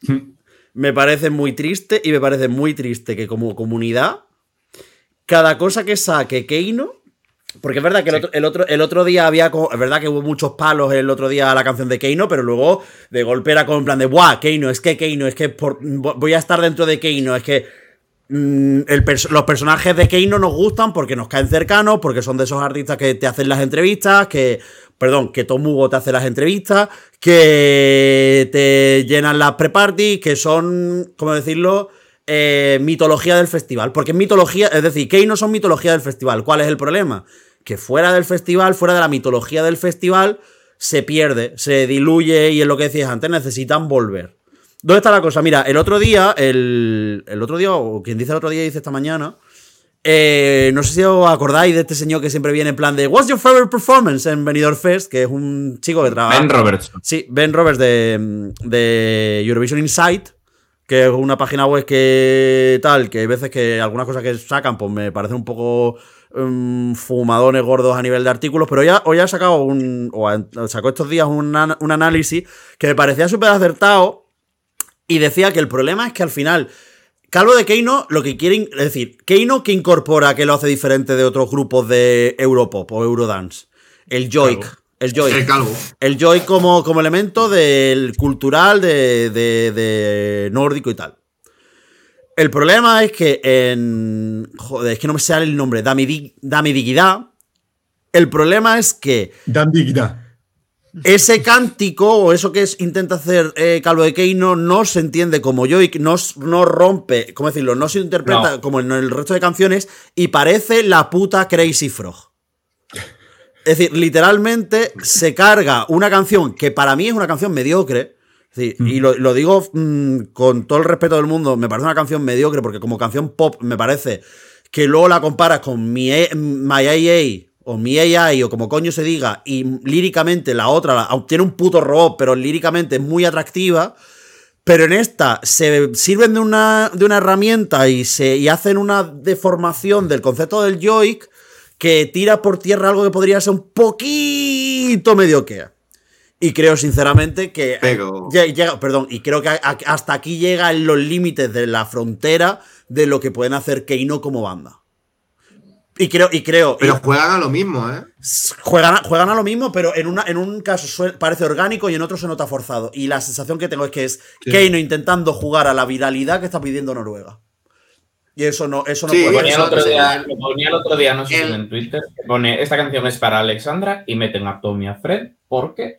(laughs) Me parece muy triste y me parece muy triste que como comunidad, cada cosa que saque Keino, porque es verdad que el, otro, el, otro, el otro día había, es verdad que hubo muchos palos el otro día a la canción de Keino, pero luego de golpe era como en plan de, ¡buah, Keino, es que Keino, es que por- voy a estar dentro de Keino, es que pers- los personajes de Keino nos gustan porque nos caen cercanos, porque son de esos artistas que te hacen las entrevistas, que, perdón, que Tom Hugo te hace las entrevistas, que te llenan las pre-parties, que son, ¿cómo decirlo? Eh, mitología del festival. Porque es mitología, es decir, Keino son mitología del festival. ¿Cuál es el problema? Que fuera del festival, fuera de la mitología del festival, se pierde, se diluye y es lo que decías antes, necesitan volver. ¿Dónde está la cosa? Mira, el otro día, el, el otro día, o quien dice el otro día, dice esta mañana. eh, no sé si os acordáis de este señor que siempre viene en plan de What's your favorite performance en Benidorm Fest, que es un chico que trabaja. Ben Robertson. Sí, Ben Roberts de, de Eurovision Insight, que es una página web que tal, que hay veces que algunas cosas que sacan, pues me parecen un poco mm, fumadones gordos a nivel de artículos, pero ya, hoy ha sacado un, o sacó estos días un, un análisis que me parecía súper acertado y decía que el problema es que al final, Calvo de Keino lo que quieren, es decir, Keino que incorpora que lo hace diferente de otros grupos de Europop o Eurodance, el Joik. El Joik. El calvo. El Joy como, como elemento del cultural, de, de- de nórdico y tal. El problema es que en. Joder, es que no me sale el nombre. Damidi- Damidigidá. El problema es que Dan dignidad. Ese cántico o eso que es, intenta hacer eh, Calvo de Keino no se entiende como Joy, no, no rompe, ¿cómo decirlo? No se interpreta No. como en el resto de canciones y parece la puta Crazy Frog. Es decir, literalmente se carga una canción que para mí es una canción mediocre. Es decir, Y lo, lo digo mm, con todo el respeto del mundo, me parece una canción mediocre porque como canción pop me parece que luego la comparas con mi, A- My AA o mi AI o como coño se diga y líricamente la otra la- tiene un puto robot pero líricamente es muy atractiva. Pero en esta se sirven de una, de una herramienta y, se, y hacen una deformación del concepto del yoic que tira por tierra algo que podría ser un poquito mediocre. Y creo sinceramente que. Pero- llega- perdón, y creo que hasta aquí llegan los límites de la frontera de lo que pueden hacer Keino como banda. Y creo, y creo. Pero y- juegan a lo mismo, ¿eh? Juegan a, juegan a lo mismo, pero en, una, en un caso sue- parece orgánico y en otro se nota forzado. Y la sensación que tengo es que es Sí. Keino intentando jugar a la viralidad que está pidiendo Noruega. Y eso no, eso no Sí, puede ponía, el otro día, lo ponía el otro día, no sé si en Twitter, que pone esta canción es para Alexandra y meten a Tommy a Fred porque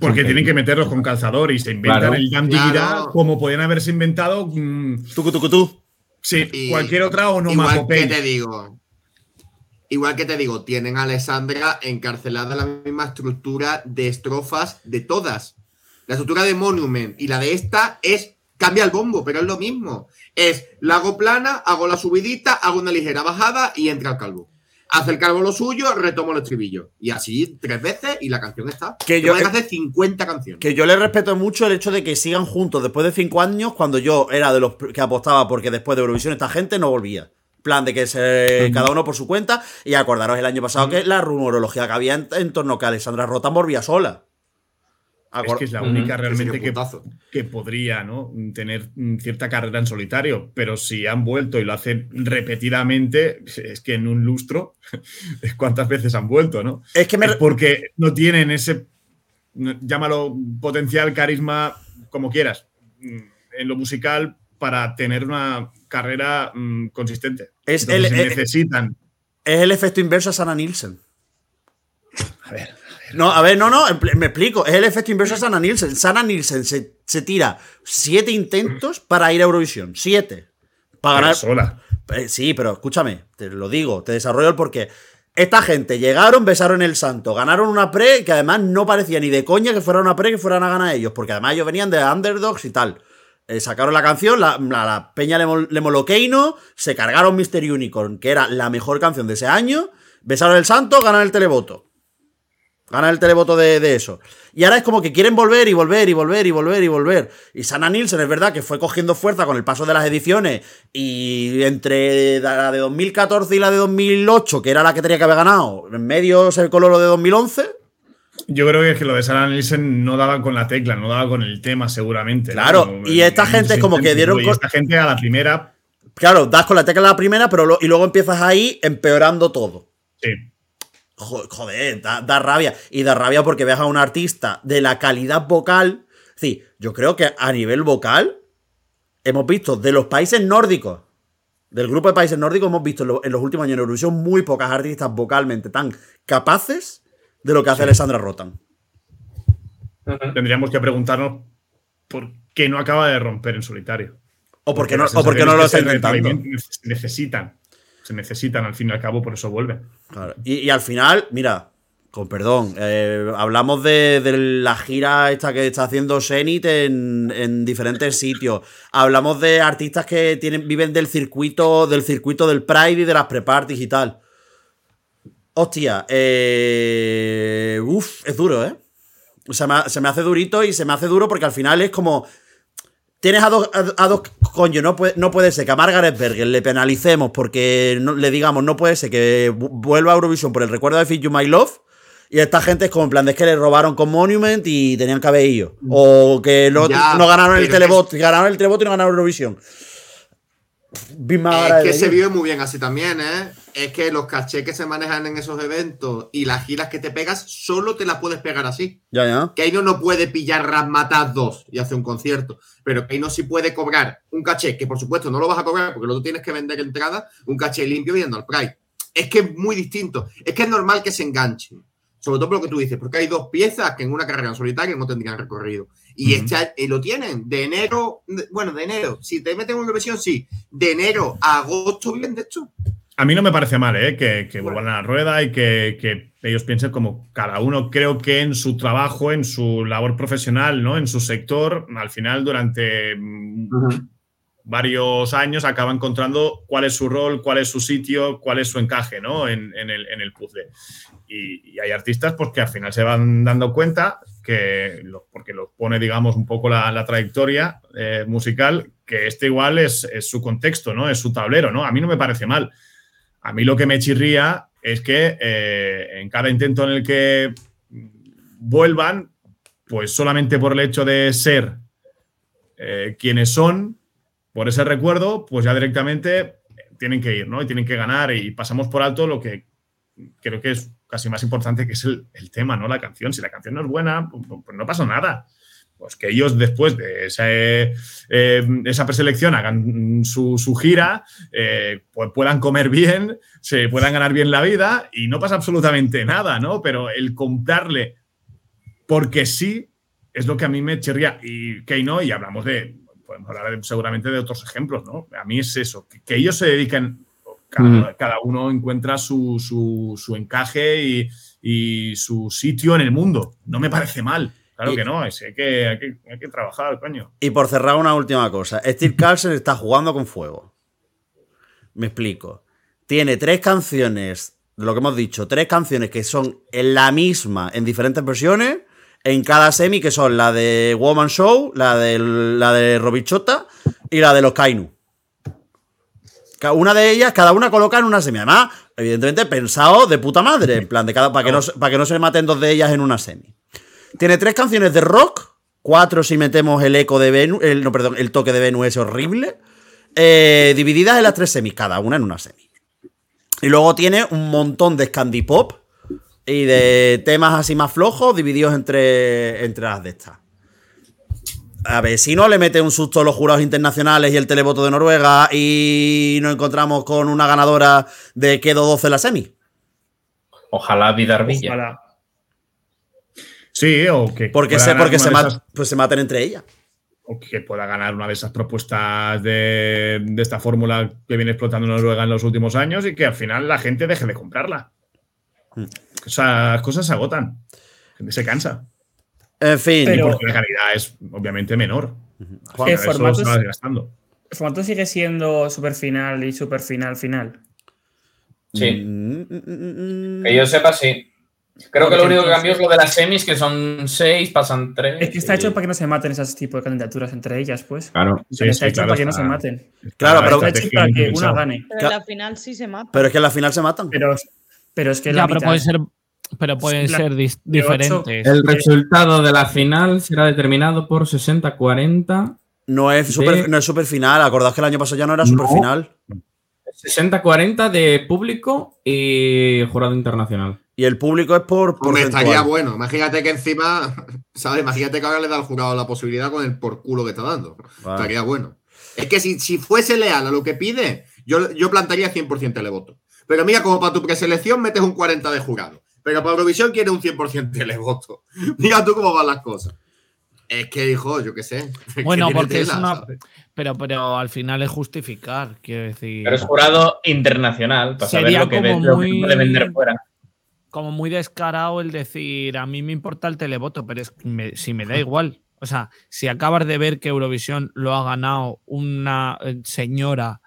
Porque tienen que meterlos con calzador y se inventan Claro. el dignidad Claro. como podían haberse inventado. mm, Tucu, tucu, tu. sí, Y- cualquier otra Igual que onomatopeya. te digo. Igual que te digo, tienen a Alessandra encarcelada en la misma estructura de estrofas de todas. La estructura de Monument y la de esta es cambia el bombo, pero es lo mismo. Es la hago plana, hago la subidita, hago una ligera bajada y entra el calvo. Hace el calvo lo suyo, retomo el estribillo. Y así tres veces y la canción está. Que Que yo- yo hacer 50 canciones. Que yo le respeto mucho el hecho de que sigan juntos después de cinco años, cuando yo era de los que apostaba porque después de Eurovisión esta gente no volvía. Plan de que se, cada uno por su cuenta. Y acordaros el año pasado que la rumorología que había en, en torno a que Alessandra Rota volvía sola. Es que es la única realmente que, que podría ¿no? tener mm, cierta carrera en solitario. Pero si han vuelto y lo hacen repetidamente, es que en un lustro, (laughs) ¿cuántas veces han vuelto? ¿no? Es que me. Es porque no tienen ese, llámalo potencial, carisma, como quieras, mm, en lo musical para tener una carrera mm, consistente. Es Entonces, el- eh, necesitan. Es el efecto inverso a Sana Nielsen. A ver, No, a ver, no, no, me explico. Es el efecto inverso a Sana Nielsen. Sana Nielsen se, se tira siete intentos para ir a Eurovisión. Siete. Para ganar. sola. Eh, sí, pero escúchame, te lo digo, te desarrollo el porqué. Esta gente llegaron, besaron el santo, ganaron una pre que además no parecía ni de coña que fuera una pre que fueran a ganar ellos, porque además ellos venían de underdogs y tal. Eh, sacaron la canción, la, peña le, se cargaron Mystery Unicorn, que era la mejor canción de ese año, besaron el santo, ganan el televoto. Ganan el televoto de, de eso. Y ahora es como que quieren volver y volver y volver y volver y volver. Y Sana Nielsen es verdad que fue cogiendo fuerza con el paso de las ediciones. Y entre la de 2014 y la de 2008, que era la que tenía que haber ganado, en medio se coló de 2011. Yo creo que es que lo de Sarah Nielsen no daba con la tecla, no daba con el tema, seguramente. Claro, ¿no? y esta En gente como que dieron Y esta gente a la primera, Claro, das con la tecla la primera, pero lo- y luego empiezas ahí empeorando todo. sí. Jo- Joder, da, da rabia. Y da rabia porque veas a un artista de la calidad vocal. Sí, yo creo que a nivel vocal hemos visto de los países nórdicos, del grupo de países nórdicos, hemos visto en los últimos años en Eurovisión muy pocas artistas vocalmente tan capaces de lo que hace Alessandra Rotan. Tendríamos que preguntarnos por qué no acaba de romper en solitario. O porque no, la o porque no lo está intentando. Se necesitan. Se necesitan al fin y al cabo, por eso vuelven. Claro. Y, y al final, mira, con perdón, eh, hablamos de, de la gira esta que está haciendo Zenith en, en diferentes sitios. Hablamos de artistas que tienen, viven del circuito, del circuito del Pride y de las pre-parties y tal. Hostia, eh, uf, es duro, ¿eh? Se me, se me hace durito y se me hace duro porque al final es como. Tienes a dos, a, a dos coño, no puede, no puede ser que a Margaret Berger le penalicemos porque no- le digamos, no puede ser que vu- vuelva a Eurovisión por el recuerdo de Fit You My Love. Y esta gente es como en plan de es que le robaron con Monument y tenían ido. O que no, Ya, no ganaron el televoto, ganaron el televoto y no ganaron Eurovisión. Es que se vive muy bien así también, ¿eh? Es que los cachés que se manejan en esos eventos y las giras que te pegas, solo te las puedes pegar así. Ya, ya. Keino no puede pillar Rasmatas 2 y hacer un concierto, pero Keino sí puede cobrar un caché, que por supuesto no lo vas a cobrar porque luego tienes que vender entrada, un caché limpio yendo al Pride. Es que es muy distinto. Es que es normal que se enganchen. Sobre todo por lo que tú dices, porque hay dos piezas que en una carrera en solitario no tendrían recorrido. Y este año- y lo tienen de enero, de- bueno, de enero. Si te meten en una versión, sí. De enero a agosto bien, de hecho. A mí no me parece mal, ¿eh? Que, que vuelvan a la rueda y que, que ellos piensen como cada uno, creo que en su trabajo, en su labor profesional, ¿no? En su sector, al final, durante mm, varios años, acaba encontrando cuál es su rol, cuál es su sitio, cuál es su encaje, ¿no? En, en el, en el puzzle. Y, y hay artistas pues, que al final se van dando cuenta que, lo- porque los pone, digamos, un poco la, la trayectoria eh, musical, que este igual es, es su contexto, ¿no? Es su tablero, ¿no? A mí no me parece mal. A mí lo que me chirría es que eh, en cada intento en el que vuelvan, pues solamente por el hecho de ser eh, quienes son, por ese recuerdo, pues ya directamente tienen que ir, ¿no? Y tienen que ganar y pasamos por alto lo que creo que es casi más importante, que es el, tema, ¿no? La canción. Si la canción no es buena, pues, pues no pasa nada. Pues que ellos después de esa, eh, eh, esa preselección hagan su, su gira, eh, pues puedan comer bien, se puedan ganar bien la vida y no pasa absolutamente nada, ¿no? Pero el comprarle porque sí es lo que a mí me chirría y que no, y hablamos de, podemos hablar de- seguramente de otros ejemplos, ¿no? A mí es eso, que, que ellos se dediquen, cada, cada uno encuentra su, su- su encaje y, y su sitio en el mundo. No me parece mal. Claro Y- que no, es, hay, que, hay, que, hay que trabajar, coño. Y por cerrar una última cosa. Steve Carlson está jugando con fuego. Me explico. Tiene tres canciones, lo que hemos dicho, tres canciones que son en la misma, en diferentes versiones, en cada semi, que son la de Woman Show, la de, la de Robichota y la de los Kainu. Una de ellas, cada una coloca en una semi. Además, evidentemente, pensado de puta madre. En plan, de cada, para, que no, se- para que no se maten dos de ellas en una semi. Tiene tres canciones de rock. Cuatro si metemos el eco de Venus. El, no, perdón, el toque de Venus es horrible. eh, divididas en las tres semis, cada una en una semi. Y luego tiene un montón de Scandi Pop y de temas así más flojos divididos entre, entre las de estas. A ver, si no le mete un susto a los jurados internacionales y el televoto de Noruega y nos encontramos con una ganadora de quedo 12 en la semi. Ojalá Vidar Villa. Ojalá. Sí, o que Porque, se, porque se, esas- pues se maten entre ellas. o que pueda ganar una de esas propuestas de, de esta fórmula que viene explotando Noruega en los últimos años y que al final la gente deje de comprarla. Mm. Esas cosas se agotan. La gente se cansa. En fin. Pero- Porque la calidad es obviamente menor. Juan, El Eso formato se. El formato sigue siendo super final y super final final. Sí. Mm, mm, mm, mm. Que yo sepa, sí. Creo que lo único que cambió es lo de las semis, que son seis, pasan tres. Es que está y- hecho para que no se maten ese tipo de candidaturas entre ellas, pues. Claro. Sí, está sí, hecho claro, para que no se maten. Claro, pero- Está hecho para que una pensado. gane. Pero en la final sí se mata. Pero es que en la final se matan. Pero, pero es que Ya, la pero mitad- pueden ser, pero pueden La- ser dis- de ocho- diferentes. El resultado de la final será determinado por 60-40. No es super, de- no es super final. Acordaos que el año pasado ya no era No. super final. 60-40 de público y jurado internacional. Y el público es por. por Hombre, estaría bueno. Imagínate que encima, (laughs) ¿sabes? Imagínate que ahora le da al jurado la posibilidad con el por culo que está dando. Vale. Estaría bueno. Es que si, si fuese leal a lo que pide, yo, yo plantaría 100% televoto. Pero mira, como para tu preselección metes un 40 de jurado. Pero para Eurovisión quiere un 100% televoto. (laughs) Mira tú cómo van las cosas. Es que, hijo, yo qué sé. (laughs) Que Bueno, porque es una- ¿sabes? Pero, pero al final es justificar, quiero decir. Pero es jurado internacional, para saber Sería lo que, como lo que muy- puede vender fuera. Como muy descarado el decir, a mí me importa el televoto, pero es me- si me da igual. O sea, si acabas de ver que Eurovisión lo ha ganado una eh, señora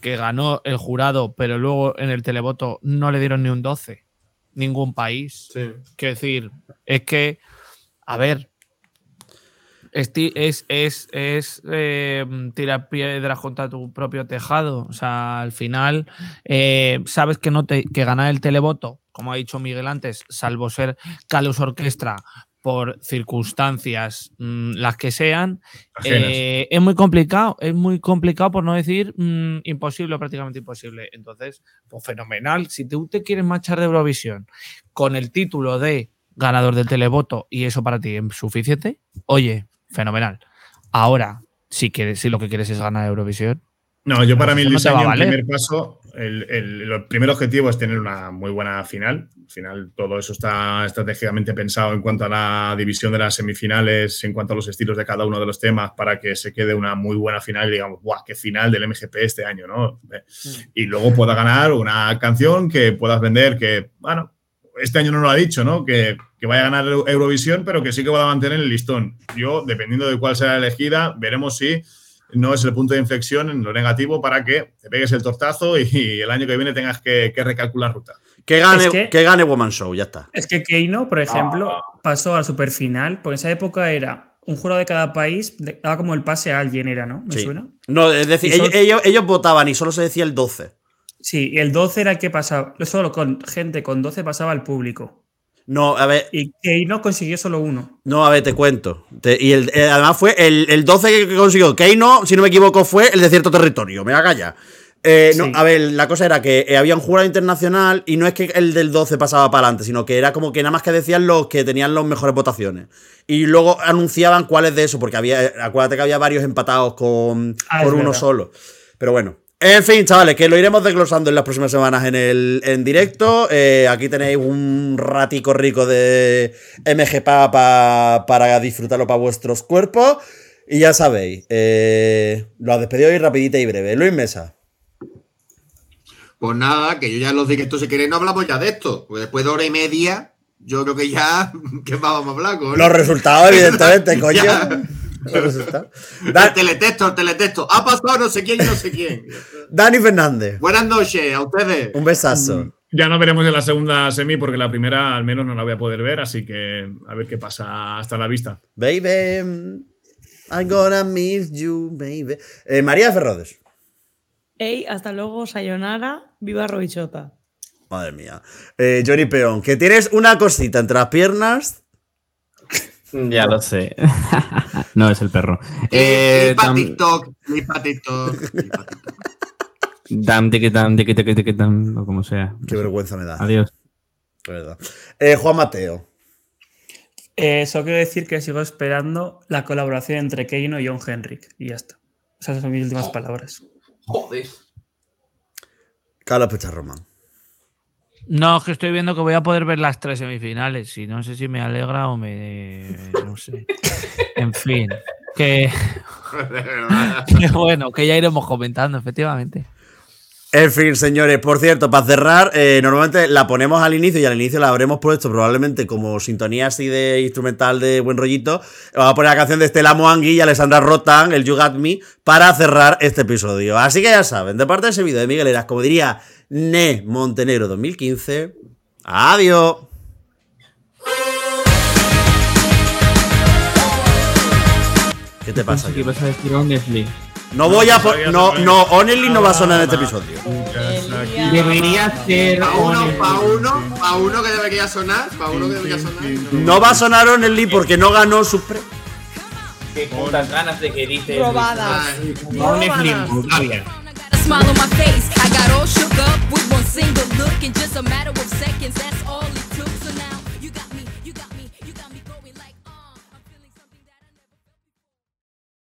que ganó el jurado, pero luego en el televoto no le dieron ni un 12, ningún país. Sí. Quiero decir, es que, a ver, es, es, es eh, tirar piedras contra tu propio tejado. O sea, al final, eh, sabes que, no te, que ganar el televoto, como ha dicho Miguel antes, salvo ser Calus Orquestra por circunstancias mm, las que sean, eh, es muy complicado, es muy complicado por no decir mm, imposible o prácticamente imposible. Entonces, pues fenomenal. Si tú te quieres marchar de Eurovisión con el título de ganador del televoto y eso para ti es suficiente, oye, fenomenal. Ahora, si quieres, si lo que quieres es ganar Eurovisión, No, yo para mí el no va primer paso, el, el- el primer objetivo es tener una muy buena final. Al final, todo eso está estratégicamente pensado en cuanto a la división de las semifinales, en cuanto a los estilos de cada uno de los temas, para que se quede una muy buena final y digamos, ¡buah, qué final del MGP este año! ¿no? Eh, Y luego pueda ganar una canción que puedas vender, que, bueno, este año no lo ha dicho, ¿no? Que, que vaya a ganar Eu- Eurovisión, pero que sí que va a mantener el listón. Yo, dependiendo de cuál sea elegida, veremos si no es el punto de inflexión en lo negativo para que te pegues el tortazo y el año que viene tengas que, que recalcular ruta. Que gane, Es que- que gane Woman Show, ya está. Es que Keino, por ejemplo, Ah. pasó a superfinal, porque en esa época era un jurado de cada país, daba como el pase a alguien, era, ¿no? ¿Me Sí. suena? No, es decir, solo- ellos, ellos- ellos votaban y solo se decía el 12. Sí, y el 12 era el que pasaba, solo con gente con 12 pasaba al público. No, a ver, Y Keino consiguió solo uno. no, a ver, te cuento. Te- y el- eh, además fue el, el 12 que consiguió Keino, si no me equivoco, fue el de cierto territorio. Me haga ya. Eh, no, a ver, la cosa era que eh, había un jurado internacional y no es que el del 12 pasaba para adelante, sino que era como que nada más que decían los que tenían las mejores votaciones. Y luego anunciaban cuáles de eso, porque había, eh, acuérdate que había varios empatados con, Ah, por uno verdad. solo. Pero bueno. En fin, chavales, que lo iremos desglosando en las próximas semanas en el en directo. Eh, aquí tenéis un ratico rico de MGPA pa- para disfrutarlo para vuestros cuerpos. Y ya sabéis, eh, lo despedido y rapidita y breve. Luis Mesa. Pues nada, que yo ya en los directos, si queréis, no hablamos ya de esto. Porque después de hora y media, yo creo que ya. (laughs) ¿Qué más vamos a hablar? coño? Los resultados, evidentemente, (laughs) coño. Ya. Los resultados. El Da- teletexto, el teletexto. Ha pasado no sé quién y no sé quién. Dani Fernández. Buenas noches a ustedes. Un besazo. Ya nos veremos en la segunda semi porque la primera al menos no la voy a poder ver, así que a ver qué pasa hasta la vista. Baby, I'm gonna miss you, baby. Eh, María Ferrodes. Ey, hasta luego, Sayonara, viva Roichota. Madre mía. Eh, Johnny Peón, que tienes una cosita entre las piernas. Ya lo sé. (laughs) no, es el perro. Eh, para TikTok, ni para (laughs) TikTok. dam, tiki, tam, tiki, tiki, tiki, tam, o como sea. Qué vergüenza me da. Adiós. verdad. Eh, Juan Mateo. Eh, solo quiero decir que sigo esperando la colaboración entre Keino y John Henrik. Y ya está. Esas son mis últimas palabras. Joder. Carlos Pecharroman. No, es que estoy viendo que voy a poder ver las tres semifinales. Y no sé si me alegra o me. No sé. En fin. Que, (laughs) que bueno, que ya iremos comentando, efectivamente. En fin, señores, por cierto, para cerrar, eh, normalmente la ponemos al inicio y al inicio la habremos puesto probablemente como sintonía así de instrumental de buen rollito. Vamos a poner la canción de Estela Moangui y Alessandra Rotan, el You Got Me, para cerrar este episodio. Así que ya saben, de parte de ese vídeo de Miguel Eras, como diría Ne Montenegro 2015, adiós. ¿Qué te pasa? ¿Qué vas a decir honestly? No voy a... No, no, Honestly no va a sonar en este episodio. Debería ser Pa' uno, pa' uno, pa' uno que debería sonar, pa' uno que debería sonar. No va a sonar Honestly porque no ganó su pre... Qué putas ganas de que dices. Robadas. Honestly, Robadas. Smile on my face. I got all shook up with one single look in just a matter of seconds. That's all